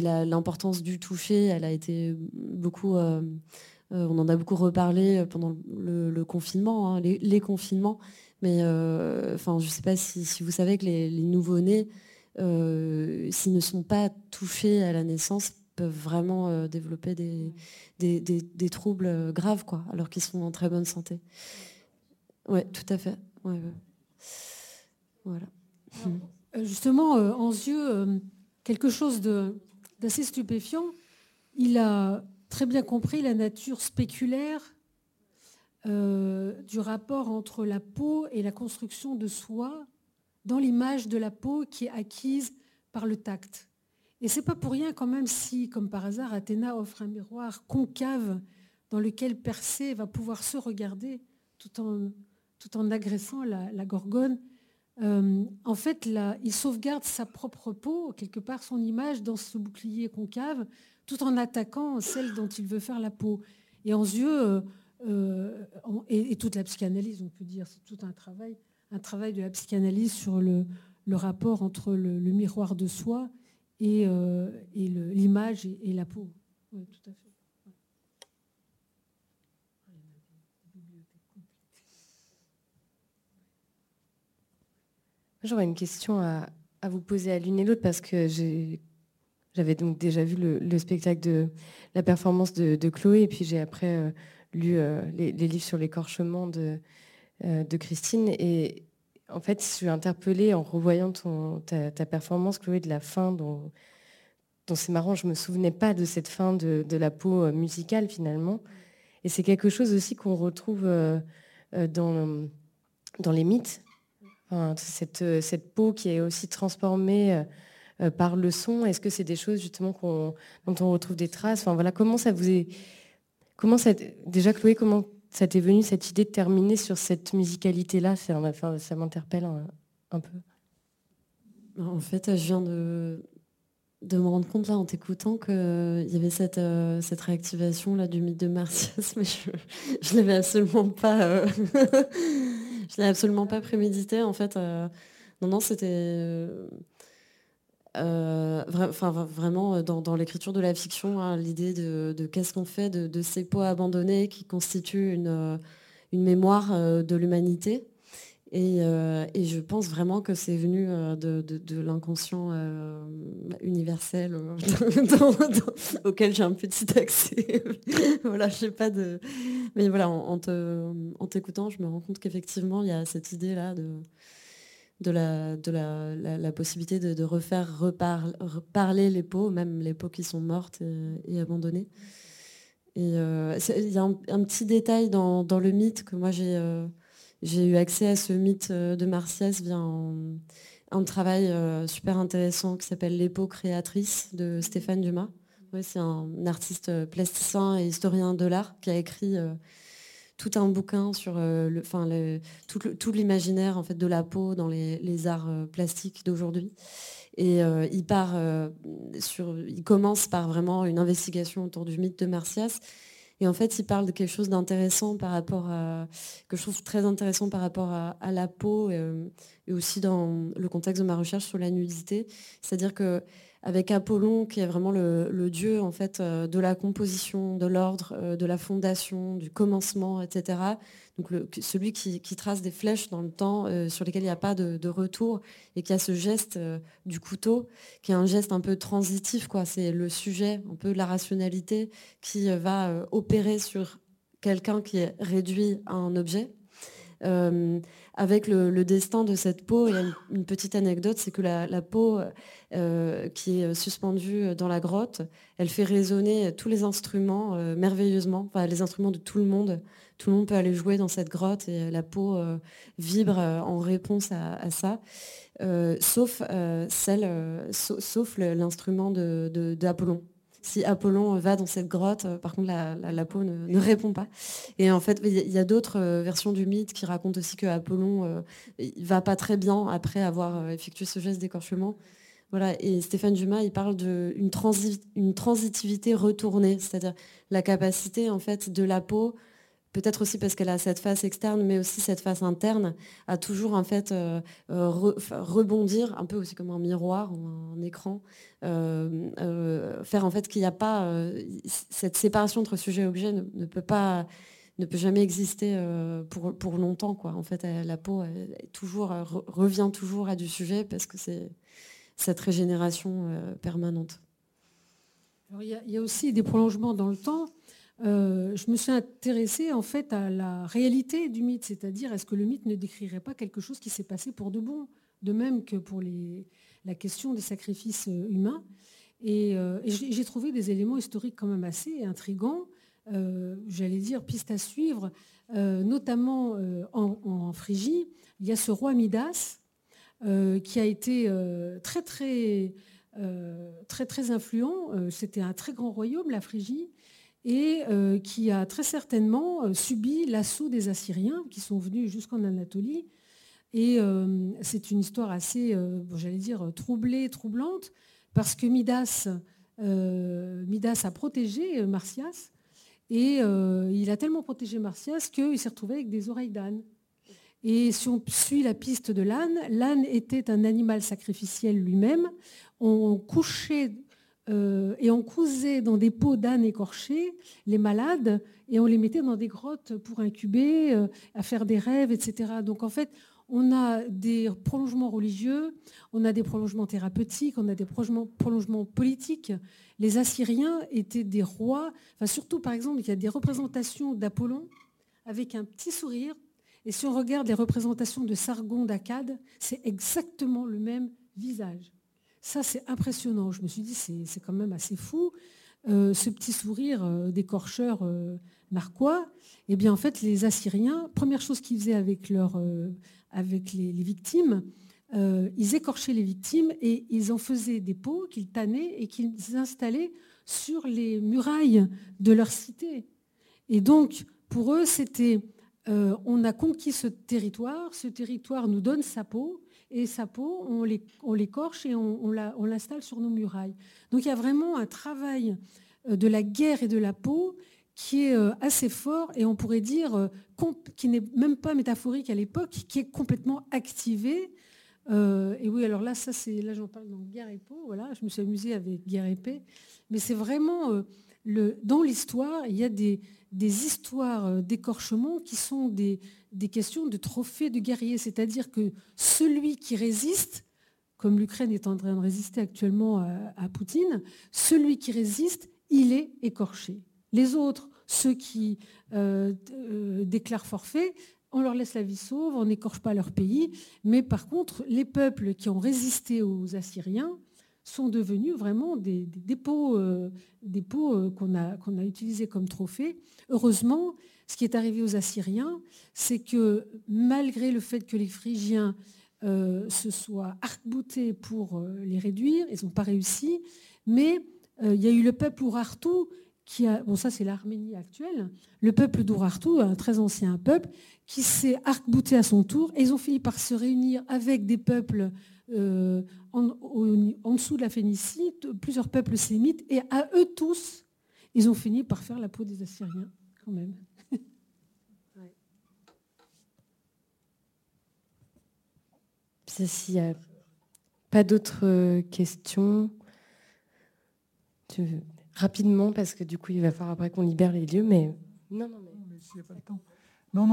l'importance du toucher, elle a été beaucoup... on en a beaucoup reparlé pendant le, confinement, hein, les, confinements. Mais je ne sais pas si, vous savez que les, nouveau-nés, s'ils ne sont pas touchés à la naissance, peuvent vraiment développer des, troubles graves, quoi, alors qu'ils sont en très bonne santé. Oui, tout à fait. Voilà. Euh, justement, euh, en yeux, euh, quelque chose d'assez stupéfiant, il a très bien compris la nature spéculaire du rapport entre la peau et la construction de soi dans l'image de la peau qui est acquise par le tact. Et c'est pas pour rien quand même si, comme par hasard, Athéna offre un miroir concave dans lequel Persée va pouvoir se regarder tout en, tout en agressant la gorgone euh, en fait, il sauvegarde sa propre peau, quelque part son image dans ce bouclier concave, tout en attaquant celle dont il veut faire la peau. Et en yeux, euh, euh, et, toute la psychanalyse, on peut dire, c'est tout un travail, un travail de la psychanalyse sur le, rapport entre le, miroir de soi et, l'image et, et, la peau. Oui, tout à fait. J'aurais une question à, vous poser à l'une et l'autre parce que j'avais donc déjà vu le, spectacle de la performance de, Chloé et puis j'ai après euh, lu euh, les, livres sur l'écorchement de, euh, de, Christine et en fait je suis interpellée en revoyant ta, performance Chloé de la fin dont, c'est marrant, je ne me souvenais pas de cette fin de, la peau musicale finalement et c'est quelque chose aussi qu'on retrouve dans, dans les mythes cette, euh, cette, peau qui est aussi transformée euh, euh, par le son, est-ce que c'est des choses justement dont on retrouve des traces? Enfin, voilà, Comment ça vous est... Comment ça... Déjà Chloé, comment ça t'est venu cette idée de terminer sur cette musicalité-là? Ça m'interpelle un, peu. En fait, je viens de, de me rendre compte là en t'écoutant qu'il y avait cette, cette réactivation là du mythe de Martias, mais je ne l'avais absolument pas je l'ai absolument pas prémédité en fait. Euh, non, non, c'était euh, euh, vraiment dans, l'écriture de la fiction, hein, l'idée de, qu'est-ce qu'on fait de, ces peaux abandonnées qui constituent une mémoire de l'humanité. Euh, et, je pense vraiment que c'est venu euh, de, l'inconscient euh, universel auquel j'ai un petit accès. voilà, pas de. Mais voilà, en, t'écoutant, je me rends compte qu'effectivement, il y a cette idée-là de, la, possibilité de, refaire reparler les peaux, même les peaux qui sont mortes et, abandonnées. Il y a un, petit détail dans, le mythe que moi j'ai j'ai eu accès à ce mythe euh, de Martias via un, travail euh, super intéressant qui s'appelle L'épo créatrice de Stéphane Dumas. c'est un artiste euh, plasticien et historien de l'art qui a écrit tout un bouquin sur tout, l'imaginaire en fait, de la peau dans les, arts plastiques d'aujourd'hui. Et il, part, il commence par vraiment une investigation autour du mythe de Martias et en fait, il parle de quelque chose d'intéressant par rapport à, que je trouve très intéressant par rapport à, la peau euh, et, aussi dans le contexte de ma recherche sur la nudité. C'est-à-dire que avec Apollon, qui est vraiment le, dieu en fait euh, de la composition, de l'ordre, euh, de la fondation, du commencement, etc. Donc celui qui, trace des flèches dans le temps euh, sur lesquelles il n'y a pas de, retour et qui a ce geste euh, du couteau, qui est un geste un peu transitif. C'est le sujet, un peu la rationalité, qui euh, va opérer sur quelqu'un qui est réduit à un objet. avec le, destin de cette peau, il y a une, petite anecdote, c'est que la, peau qui est suspendue dans la grotte, elle fait résonner tous les instruments merveilleusement, enfin, les instruments de tout le monde tout le monde peut aller jouer dans cette grotte et la peau euh, vibre euh, en réponse à, ça, euh, sauf, l'instrument d'Apollon. Si Apollon va dans cette grotte, par contre, la, peau ne, répond pas. Et en fait, il y a, d'autres versions du mythe qui racontent aussi que Apollon va pas très bien après avoir effectué ce geste d'écorchement. Voilà, et Stéphane Dumas, il parle d'une une transitivité retournée, c'est-à-dire la capacité en fait de la peau peut-être aussi parce qu'elle a cette face externe, mais aussi cette face interne, à toujours en fait euh, euh, rebondir, un peu aussi comme un miroir ou un écran, euh, faire en fait qu'il n'y a pas cette séparation entre sujet et objet ne, peut pas ne peut jamais exister pour, longtemps quoi. En fait, la peau revient toujours à du sujet parce que c'est cette régénération permanente. il y, a aussi des prolongements dans le temps. Euh, je me suis intéressée en fait à la réalité du mythe, c'est-à-dire est-ce que le mythe ne décrirait pas quelque chose qui s'est passé pour de bon, de même que pour la question des sacrifices euh, humains. Et, euh, j'ai trouvé des éléments historiques quand même assez intrigants, j'allais dire piste à suivre, notamment en, en, Phrygie. Il y a ce roi Midas qui a été très très très très influent. C'était un très grand royaume, la Phrygie et euh, qui a très certainement euh, subi l'assaut des Assyriens qui sont venus jusqu'en Anatolie. Et euh, c'est une histoire assez, j'allais dire, troublée, troublante, parce que Midas, Midas a protégé Martias, et il a tellement protégé Martias qu'il s'est retrouvé avec des oreilles d'âne. Et si on suit la piste de l'âne, l'âne était un animal sacrificiel lui-même. On couchait euh, et on cousait dans des pots d'âne écorchés les malades et on les mettait dans des grottes pour incuber, euh, à faire des rêves, etc. Donc en fait, on a des prolongements religieux, on a des prolongements thérapeutiques, on a des prolongements, politiques. Les Assyriens étaient des rois, enfin surtout par exemple, il y a des représentations d'Apollon avec un petit sourire. Et si on regarde les représentations de Sargon d'Akkad, c'est exactement le même visage. Ça, c'est impressionnant. Je me suis dit, c'est quand même assez fou. Euh, ce petit sourire euh, d'écorcheur euh, narquois, eh bien, en fait, les Assyriens, première chose qu'ils faisaient avec, leur, avec les, victimes, ils écorchaient les victimes et ils en faisaient des pots qu'ils tannaient et qu'ils installaient sur les murailles de leur cité. Et donc, pour eux, c'était on a conquis ce territoire, ce territoire nous donne sa peau, et sa peau, on l'écorche et on, l'installe sur nos murailles. Donc il y a vraiment un travail euh, de la guerre et de la peau qui est euh, assez fort et on pourrait dire euh, qui n'est même pas métaphorique à l'époque, qui est complètement activé. et oui, alors là, ça c'est là j'en parle dans Guerre et peau. Voilà, je me suis amusée avec Guerre et paix, mais c'est vraiment dans l'histoire, il y a des, histoires d'écorchement qui sont des, questions de trophées de guerriers. C'est-à-dire que celui qui résiste, comme l'Ukraine est en train de résister actuellement à, Poutine, celui qui résiste, il est écorché. Les autres, ceux qui euh, euh, déclarent forfait, on leur laisse la vie sauve, on n'écorche pas leur pays. Mais par contre, les peuples qui ont résisté aux Assyriens sont devenus vraiment des, dépôts, dépôts euh, qu'on a utilisés comme trophées. Heureusement, ce qui est arrivé aux Assyriens, c'est que malgré le fait que les Phrygiens se soient arc-boutés pour les réduire, ils n'ont pas réussi, mais il y a eu le peuple Urartu bon ça c'est l'Arménie actuelle, le peuple d'Urartu, un très ancien peuple, qui s'est arc-bouté à son tour, et ils ont fini par se réunir avec des peuples euh, en, dessous de la Phénicie, plusieurs peuples sémites, et à eux tous, ils ont fini par faire la peau des Assyriens, quand même. S'il n'y a pas d'autres questions, tu veux rapidement parce que du coup, il va falloir après qu'on libère les lieux, mais non, non. Non,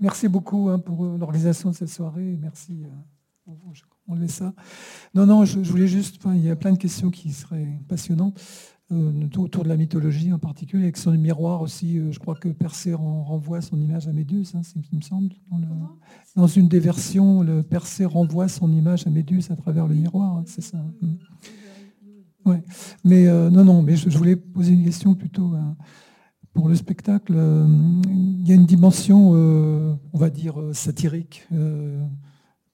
merci beaucoup hein, pour euh, l'organisation de cette soirée. Merci. Euh, on laisse ça. Non, non, je, voulais juste. il y a plein de questions qui seraient passionnantes euh, autour de la mythologie en particulier, avec son miroir aussi. je crois que Persée renvoie son image à Méduse, hein, il me semble. Dans, une des versions, le Persée renvoie son image à Méduse à travers le miroir. Hein, c'est ça. Hein. Ouais. Mais euh, non, non, mais je, voulais poser une question plutôt euh, pour le spectacle. Euh, il y a une dimension, on va dire, satirique,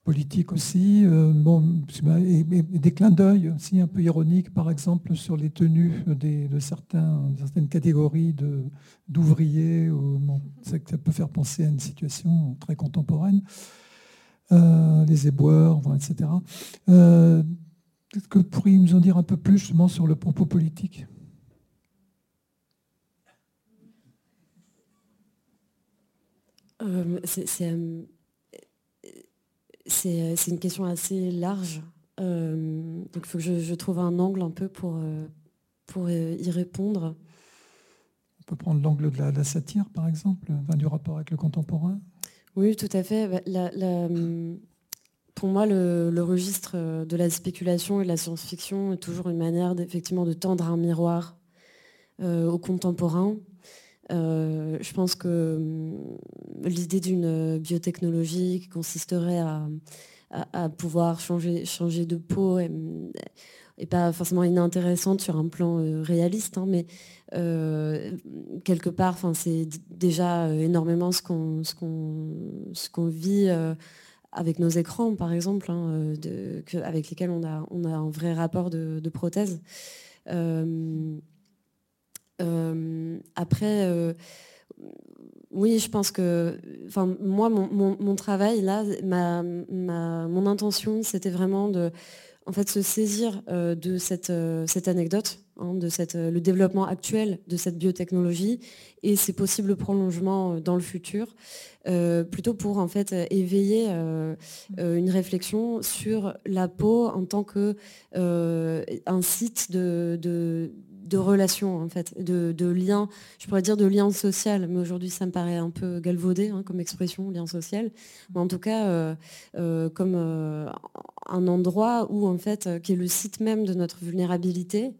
politique aussi, bon, et, des clins d'œil aussi un peu ironiques, par exemple, sur les tenues de certains, certaines catégories d'ouvriers. ça peut faire penser à une situation très contemporaine. les éboueurs, etc. Est-ce que vous pourriez nous en dire un peu plus justement sur le propos politique? Euh, euh, C'est une question assez large. Euh, donc il faut que je, trouve un angle un peu pour, pour y répondre. On peut prendre l'angle de, la, satire, par exemple, du rapport avec le contemporain. Oui, tout à fait. Bah, la, pour moi, le, registre euh, de la spéculation et de la science-fiction est toujours une manière effectivement de tendre un miroir euh, aux contemporains. Euh, je pense que hum, l'idée d'une biotechnologie qui consisterait à, pouvoir changer, de peau n'est pas forcément inintéressante sur un plan réaliste, hein, mais quelque part, c'est déjà énormément ce qu'on vit avec nos écrans, par exemple, hein, euh, avec lesquels on a, un vrai rapport de, prothèse. Euh, euh, après, oui, je pense que, enfin, moi, mon, travail là, ma, mon intention, c'était vraiment de, en fait, se saisir de cette, cette anecdote Hein, de cette, euh, le développement actuel de cette biotechnologie et ses possibles prolongements euh, dans le futur, euh, plutôt pour en fait éveiller une réflexion sur la peau en tant que un site de, de relations, en fait, de, de liens, je pourrais dire de liens social, mais aujourd'hui ça me paraît un peu galvaudé hein, comme expression, lien social, mais en tout cas comme un endroit où en fait, qui est le site même de notre vulnérabilité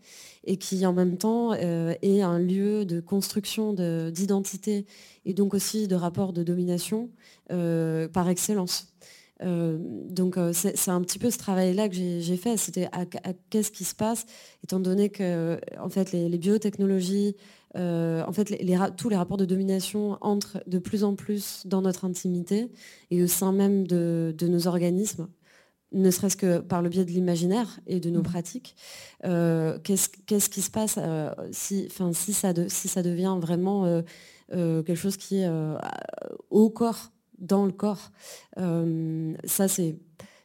et qui en même temps euh, est un lieu de construction d'identité et donc aussi de rapport de domination euh, par excellence. Euh, donc c'est un petit peu ce travail-là que j'ai fait, c'était à, qu'est-ce qui se passe, étant donné que en fait, les, biotechnologies, en fait, tous les rapports de domination entrent de plus en plus dans notre intimité et au sein même de nos organismes ne serait-ce que par le biais de l'imaginaire et de nos mmh. pratiques. Euh, qu'est-ce qui se passe euh, si, si, ça si ça devient vraiment euh, quelque chose qui est au corps, dans le corps Ça, c'est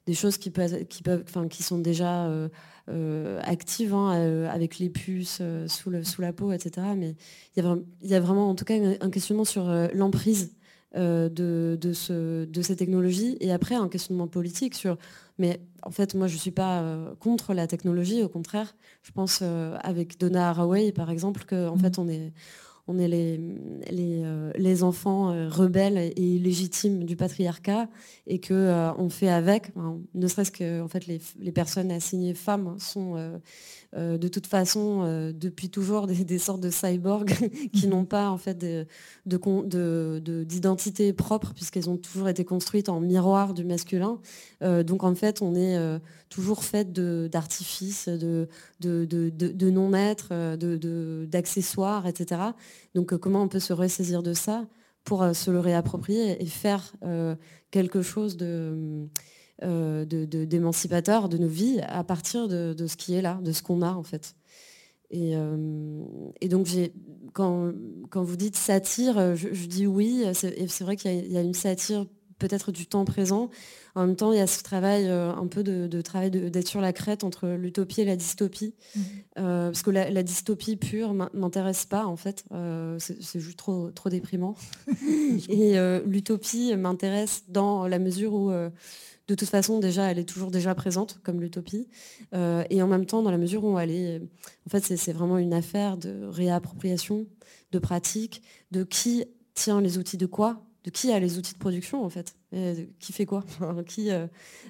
des choses qui, peuvent, qui, peuvent, qui sont déjà actives hein, avec les puces sous, le, sous la peau, etc. Mais il y, a, vraiment, en tout cas, un questionnement sur l'emprise de, de, ce, de, ces technologies. Et après, un questionnement politique sur, mais en fait, moi, je ne suis pas contre la technologie, au contraire. Je pense, avec Donna Haraway, par exemple, qu'en en fait, on est on est les, euh, enfants euh, rebelles et illégitimes du patriarcat et qu'on euh, fait avec, ne serait-ce que en fait, les, personnes assignées femmes sont de toute façon depuis toujours des, sortes de cyborgs qui n'ont pas en fait d'identité de, propre puisqu'elles ont toujours été construites en miroir du masculin. donc en fait, on est toujours fait d'artifices, de, de, de non-être, d'accessoires, etc. Donc euh, comment on peut se ressaisir de ça pour euh, se le réapproprier et faire euh, quelque chose de d'émancipateur de, nos vies à partir de, ce qui est là, de ce qu'on a en fait. Et, donc quand, quand, vous dites satire, je, dis oui, c'est vrai qu'il y, a une satire peut-être du temps présent. En même temps, il y a ce travail, euh, un peu de, travail d'être sur la crête entre l'utopie et la dystopie. Euh, parce que la, dystopie pure m'intéresse pas, en fait. Euh, c'est juste trop, trop déprimant. et l'utopie m'intéresse dans la mesure où, de toute façon, déjà, elle est toujours déjà présente, comme l'utopie. et en même temps, dans la mesure où elle est... En fait, c'est vraiment une affaire de réappropriation, de pratique, de qui tient les outils de quoi de qui a les outils de production en fait Qui fait quoi qui, euh,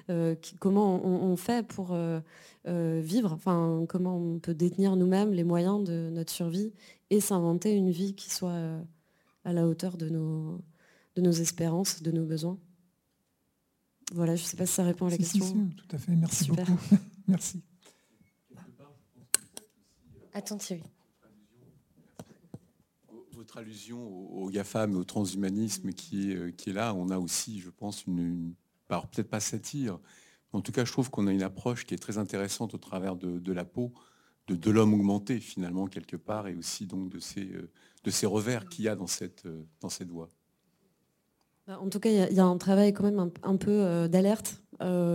euh, Comment on, fait pour euh, vivre Enfin, comment on peut détenir nous-mêmes les moyens de notre survie et s'inventer une vie qui soit à la hauteur de nos, de nos espérances, de nos besoins Voilà, je ne sais pas si ça répond à la question. tout à fait, merci beaucoup. merci. Attends Thierry votre allusion au, GAFAM et au transhumanisme qui est, euh, qui est là, on a aussi, je pense, une, peut-être pas satire, en tout cas, je trouve qu'on a une approche qui est très intéressante au travers de, la peau, de, de l'homme augmenté finalement quelque part, et aussi donc de ces, euh, de ces revers qu'il y a dans cette, euh, dans cette voie. Bah, en tout cas, il y, a un travail quand même un, peu d'alerte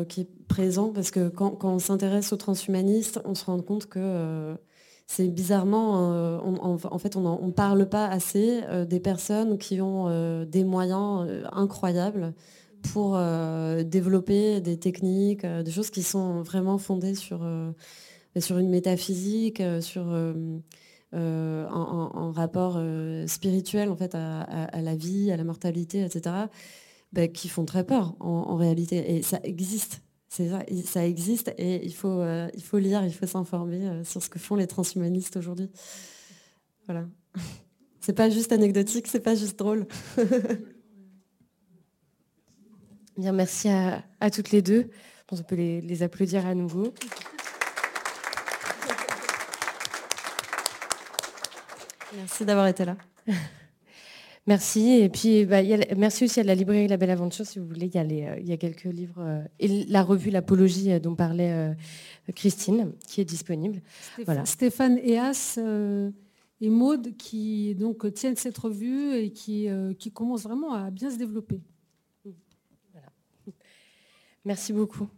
qui est présent, parce que quand, on s'intéresse aux transhumanistes, on se rend compte que c'est bizarrement, euh, en fait, on ne parle pas assez euh, des personnes qui ont euh, des moyens incroyables pour développer des techniques, des choses qui sont vraiment fondées sur, sur une métaphysique, sur un, rapport spirituel en fait, à, la vie, à la mortalité, etc., bah, qui font très peur en réalité. Et ça existe ça, ça existe et il faut, euh, il faut lire, il faut s'informer euh, sur ce que font les transhumanistes aujourd'hui. Voilà. C'est pas juste anecdotique, c'est pas juste drôle. Bien, merci à, toutes les deux. On peut les applaudir à nouveau. Merci d'avoir été là. Merci. Et puis, bah, merci aussi à la librairie La Belle Aventure, si vous voulez. Il y a, euh, quelques livres. Euh, et la revue L'Apologie euh, dont parlait Christine, qui est disponible. Stéphane, voilà. Stéphane Eas et Maude qui donc, tiennent cette revue et qui, qui commencent vraiment à bien se développer. Merci beaucoup.